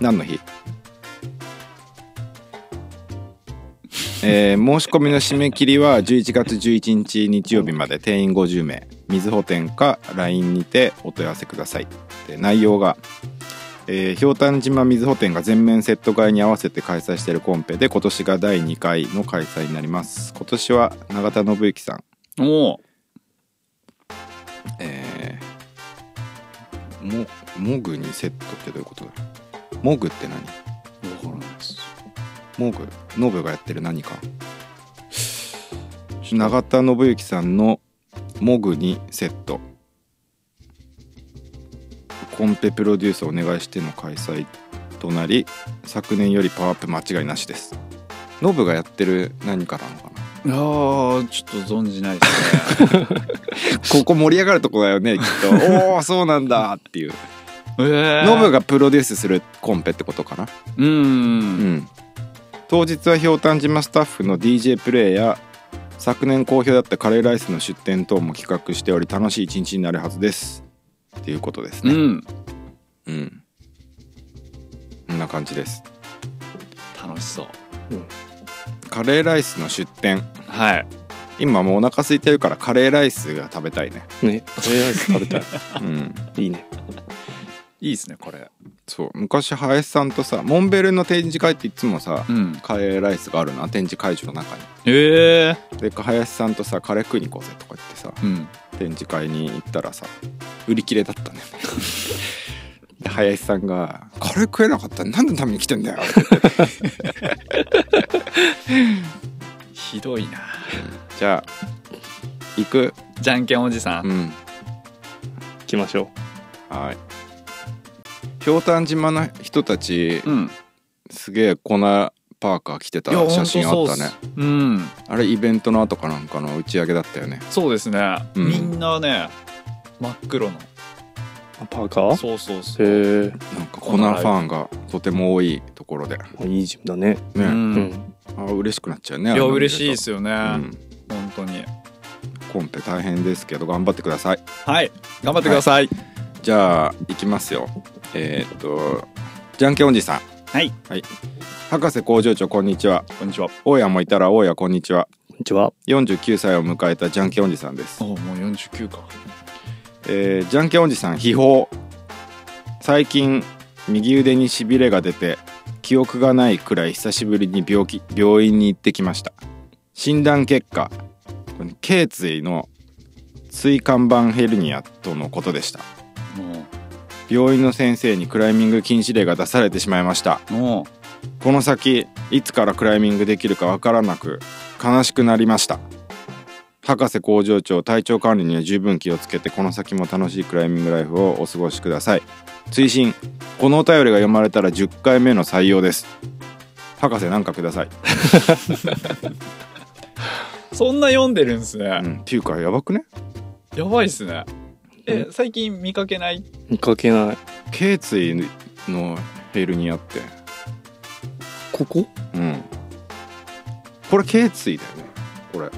何の日？えー申し込みの締め切りは11月11日日曜日まで。定員50名。水穂店か LINE にてお問い合わせください。で内容がえーひょうたん島水穂店が全面セット買いに合わせて開催しているコンペで今年が第2回の開催になります。今年は永田信之さん。おおえー、もモグにセットってどういうことだ？モグって何？わからないです。モグノブがやってる何か？永田信之さんのモグにセット。コンペプロデュースをお願いしての開催となり昨年よりパワーアップ間違いなしですノブがやってる何かなのかな？あーちょっと存じないですね。ここ盛り上がるとこだよねきっと。おおそうなんだっていう。えー、ノブがプロデュースするコンペってことかな？うーん。うん。当日はひょうたん島スタッフの DJ プレイや昨年好評だったカレーライスの出店等も企画しており楽しい一日になるはずです。っていうことですね。うん。うん。こんな感じです。楽しそうカレーライスの出店。はい。今もうお腹空いてるからカレーライスが食べたいね。ねカレーライス食べたい。うん。いいね。いいですねこれ。そう。昔林さんとさモンベルの展示会っていつもさうん。カレーライスがあるな。展示会場の中に。ええ。で林さんとさカレー食いに行こうぜとか言ってさうん。展示会に行ったらさ売り切れだったね。で 林さんが「カレー食えなかった？ら何のために来てんだよ」ひどいな。じゃあ行く？じゃんけんおじさん、うん。行きましょはい。ひょうたん島の人たちうん。すげえ粉パーカー着てた写真あったね。うん。あれイベントの後かなんかの打ち上げだったよね。そうですね、うん。みんなね真っ黒の。うパーカー？そうそうそう。へえなんか粉ファンがとても多いところで。ねいいジムだね。ううん。んあ嬉しくなっちゃうね。いや嬉しいですよね、うん。本当に。コンペ大変ですけど頑張ってください。はい。頑張ってください。じゃあ行きますよ。えーっとじゃんけんおじさん。はい。はい。博士工場長こんにちは。こんにちは。大家もいたら大家こんにちは。にちは。49歳を迎えたじゃんけんおじさんです。おもう49かえーじゃんけんおじさん秘宝。最近右腕にしびれが出て記憶がないくらい久しぶりに病気病院に行ってきました。診断結果頸椎の椎間板ヘルニアとのことでした。病院の先生にクライミング禁止令が出されてしまいました。この先いつからクライミングできるかわからなく悲しくなりました。博士工場長体調管理には十分気をつけてこの先も楽しいクライミングライフをお過ごしください。追伸。このお便りが読まれたら 10回目の採用です。博士なんかください、う そんな読んでるんすね、うん、っていうかやばくね？やばいっすね。え最近見かけない？見かけない。頸椎のヘルニアって。ここ？うん。これ頸椎だよね。これ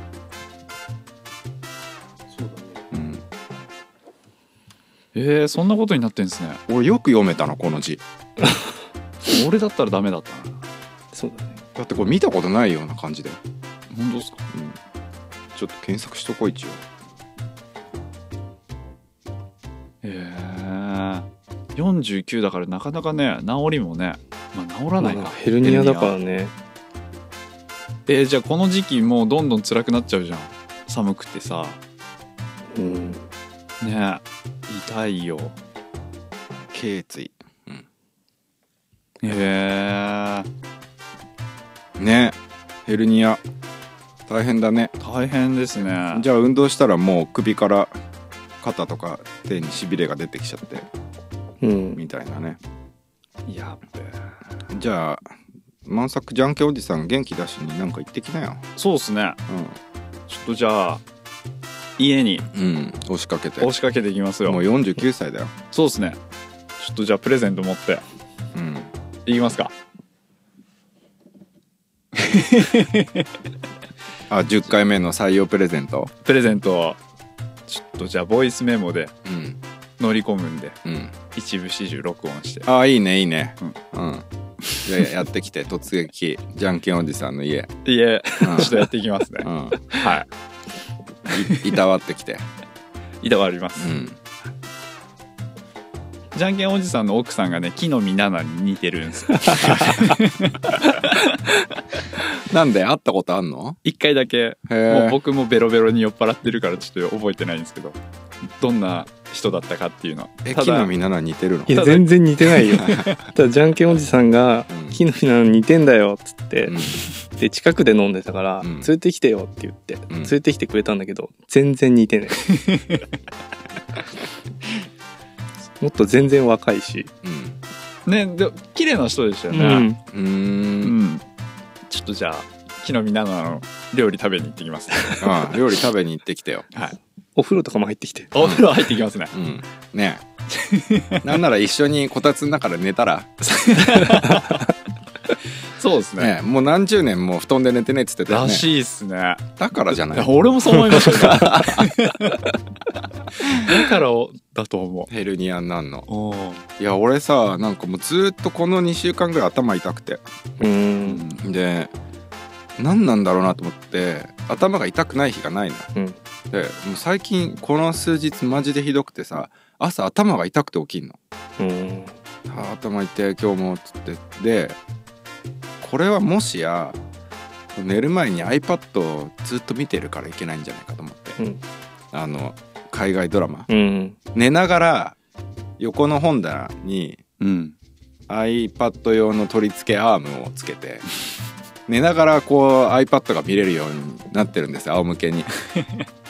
えー、そんなことになってんすね。俺よく読めたなこの字。俺だったらダメだったな。そうだね。だってこれ見たことないような感じだよ。本当ですか？うん。ちょっと検索しとこう一応。えー、49だからなかなかね治りもねまあ治らないか、まあヘルニアだからね。えー、じゃあこの時期もうどんどん辛くなっちゃうじゃん。寒くてさ。うん。ね。痛いよ頸椎。へえね。ヘルニア。大変だね。大変ですね。じゃあ運動したらもう首から肩とか手にしびれが出てきちゃって。うん。みたいなね。やっべえじゃあ満作じゃんけんおじさん元気出しになんか行ってきなよ。そうっすね。ちょっとじゃあ家に。うん、うん、押しかけて。押しかけていきますよ。もう49歳だよ。そうっすね。ちょっとじゃあプレゼント持って。うん。いきますか。あ10回目の採用プレゼント？プレゼントを。ちょっとじゃあボイスメモでうん。乗り込むんで。うん。一部始終録音して。あいいねいいね。うん、じゃあやってきて。突撃。じゃんけんおじさんの家。いえ。うん。ちょっとやっていきますね。うん。はい いたわってきて。いたわります、うん。じゃんけんおじさんの奥さんがね木の実奈々に似てるんです。よ なんで会ったことあんの？一回だけ。へもうえ僕もベロベロに酔っ払ってるからちょっと覚えてないんですけど。どんな人だったかっていうのえ木の実奈々似てるの？いや、全然似てないよ。ただ、じゃんけんおじさんがうん、木の実なの似てんだよ、っつってうん、で、近くで飲んでたから、うん。連れてきてよって言って、ん。連れてきてくれたんだけど、全然似てない。もっと全然若いし。うん。ねで綺麗な人でしたよね。うん。うーうん。んちょっとじゃあ木の実奈々の料理食べに行ってきます ああ料理食べに行ってきてよ。はいお風呂とかも入ってきて。お風呂入ってきますね。うん。ね。えなんなら一緒にこたつの中で寝たら。そうですね。ね。えもう何十年も布団で寝てねえっつってたよね。らしいっすね。だからじゃない。俺もそう思いましたよだからだと思ヘルニアになんの。いや俺さなんかもうずーっとこの2週間ぐらい頭痛くて。うん。で何なんだろうなと思って頭が痛くない日がないの。うん。でもう最近この数日マジでひどくてさ朝頭が痛くて起きんのうん。あー頭痛い今日もっつってでこれはもしや寝る前に iPad をずっと見てるからいけないんじゃないかと思って、うんあの海外ドラマうん。寝ながら横の本棚にうん。iPad 用の取り付けアームをつけて 寝ながらこう iPad が見れるようになってるんですよ仰向けに。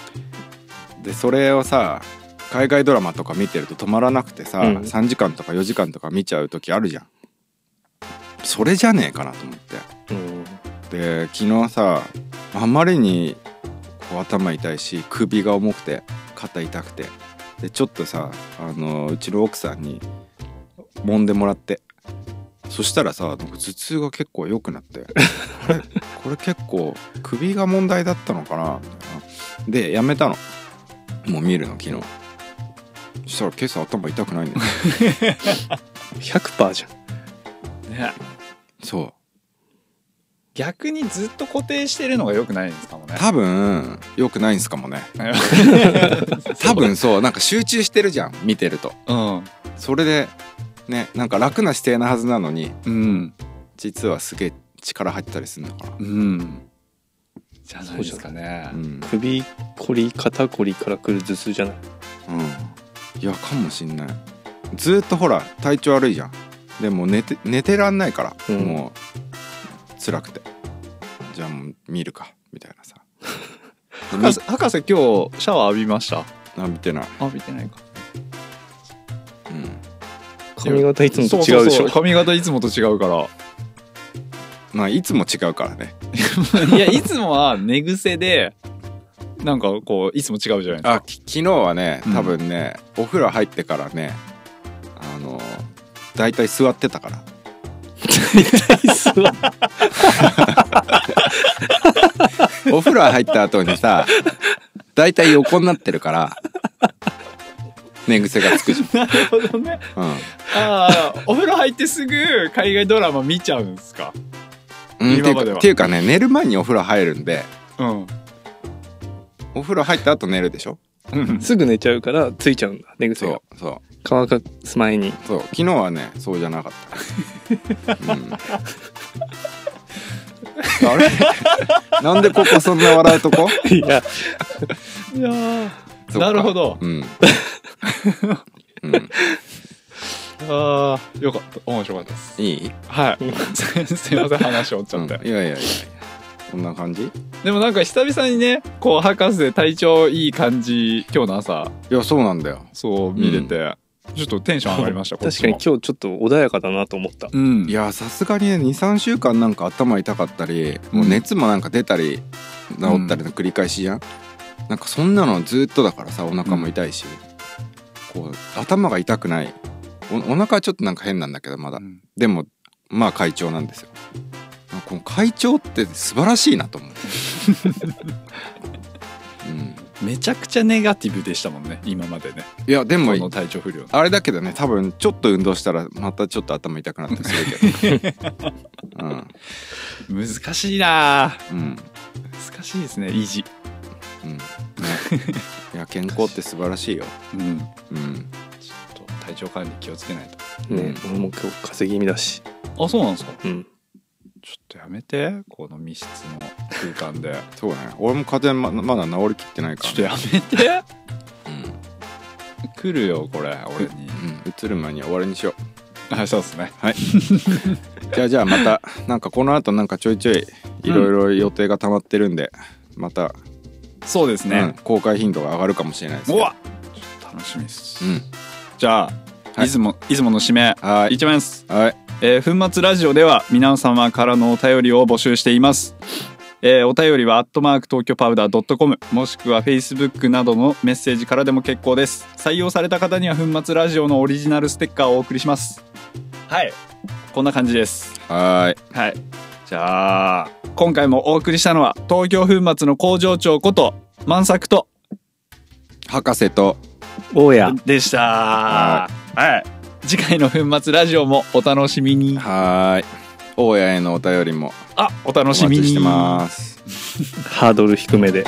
でそれをさ海外ドラマとか見てると止まらなくてさ、うん3時間とか4時間とか見ちゃう時あるじゃん。それじゃねえかなと思って。うん。で昨日さあまりにこう頭痛いし首が重くて肩痛くてでちょっとさあのうちの奥さんに揉んでもらってそしたらさなんか頭痛が結構良くなってこれ これ結構首が問題だったのかなみたいなでやめたのもう見るの昨日。そしたら今朝頭痛くないんだよ100%じゃん。ね。そう。逆にずっと固定してるのが良くないんですかもね。多分良くないんすかもね。多分そう。なんか集中してるじゃん見てると。うん。それでねなんか楽な姿勢なはずなのにうん。実はすげえ力入ってたりするのかなうんじゃないですかね。うん、首こり肩こりから来る頭痛じゃない？うん、いやかもしんない。ずーっとほら体調悪いじゃん。でも寝て寝てらんないから、うん。もう辛くて。じゃあもう見るか。みたいなさ。博士博士今日シャワー浴びました？あ見てない、あ見てないか。うん、髪型いつもと違うでしょ？髪型いつもと違うからまあいつも違うからね。いやいつもは寝癖でなんかこういつも違うじゃないですか。あき昨日はねうん。多分ね、お風呂入ってからねあのだいたい座ってたから。お風呂入った後にさだいたい横になってるから寝癖がつくじなるほどね。ゃん、ああお風呂入ってすぐ海外ドラマ見ちゃうんですか？今までは。うかっていうかね寝る前にお風呂入るんでうん。お風呂入った後寝るでしょ？うん。すぐ寝ちゃうからついちゃうんだ寝癖そがうそう。乾かす前に。そう昨日はねそうじゃなかった、うん、あれ？なんでここそんな笑うとこ？いや。いやなるほど。うん、うん、ああよかった。面白かったです。いい、はい。すいません話終わっちゃうん、って、いやいやいや。こんな感じ？いでもなんか久々にねこう博士で体調いい感じ今日の朝。やそうなんだよ。そう見れて、ちょっとテンション上がりました 確かに今日ちょっと穏やかだなと思った。うん。いやさすがにね23週間なんか頭痛かったりもう熱もなんか出たり治ったりの繰り返しじゃん、なんかそんなのずっとだからさお腹も痛いし、こう頭が痛くないおお腹はちょっとなんか変なんだけどまだ、うん。でもまあ会長なんですよ。この会長って素晴らしいなと思う、うん、めちゃくちゃネガティブでしたもんね今までね。いやでも体調不良あれだけどね多分ちょっと運動したらまたちょっと頭痛くなったりするけど、うん。難しいな。うん。難しいですね維持。うん。ね、いや健康って素晴らしいよ、うん。うん、体調管理気をつけないと。ね俺も今日風邪気味だし。あそうなんですか？うん。ちょっとやめてこの密室の空間で。そうね。俺も風邪ままだ治りきってないから、ちょっとやめて。うん。来るよこれ俺に。うん、移る前に終わりにしよう。あそうですね。じゃあじゃあまたなんかこの後なんかちょいちょいいろいろ予定が溜まってるんで、また、そうですね。うん、公開頻度が上がるかもしれないですけど。うわちょっと楽しみです。うんじゃあ、はいいつもいつもの締めはいいきますはいえー粉末ラジオでは皆様からのお便りを募集しています。えーお便りはアットマーク東京パウダー .com もしくは Facebook などのメッセージからでも結構です。採用された方には粉末ラジオのオリジナルステッカーをお送りします。はい。こんな感じです。はーいはい。じゃあ、今回もお送りしたのは東京粉末の工場長こと万作と博士と大家でした。はい。次回の粉末ラジオもお楽しみに。はーい大家へのお便りもあ、お楽おしみに。してます ハードル低めで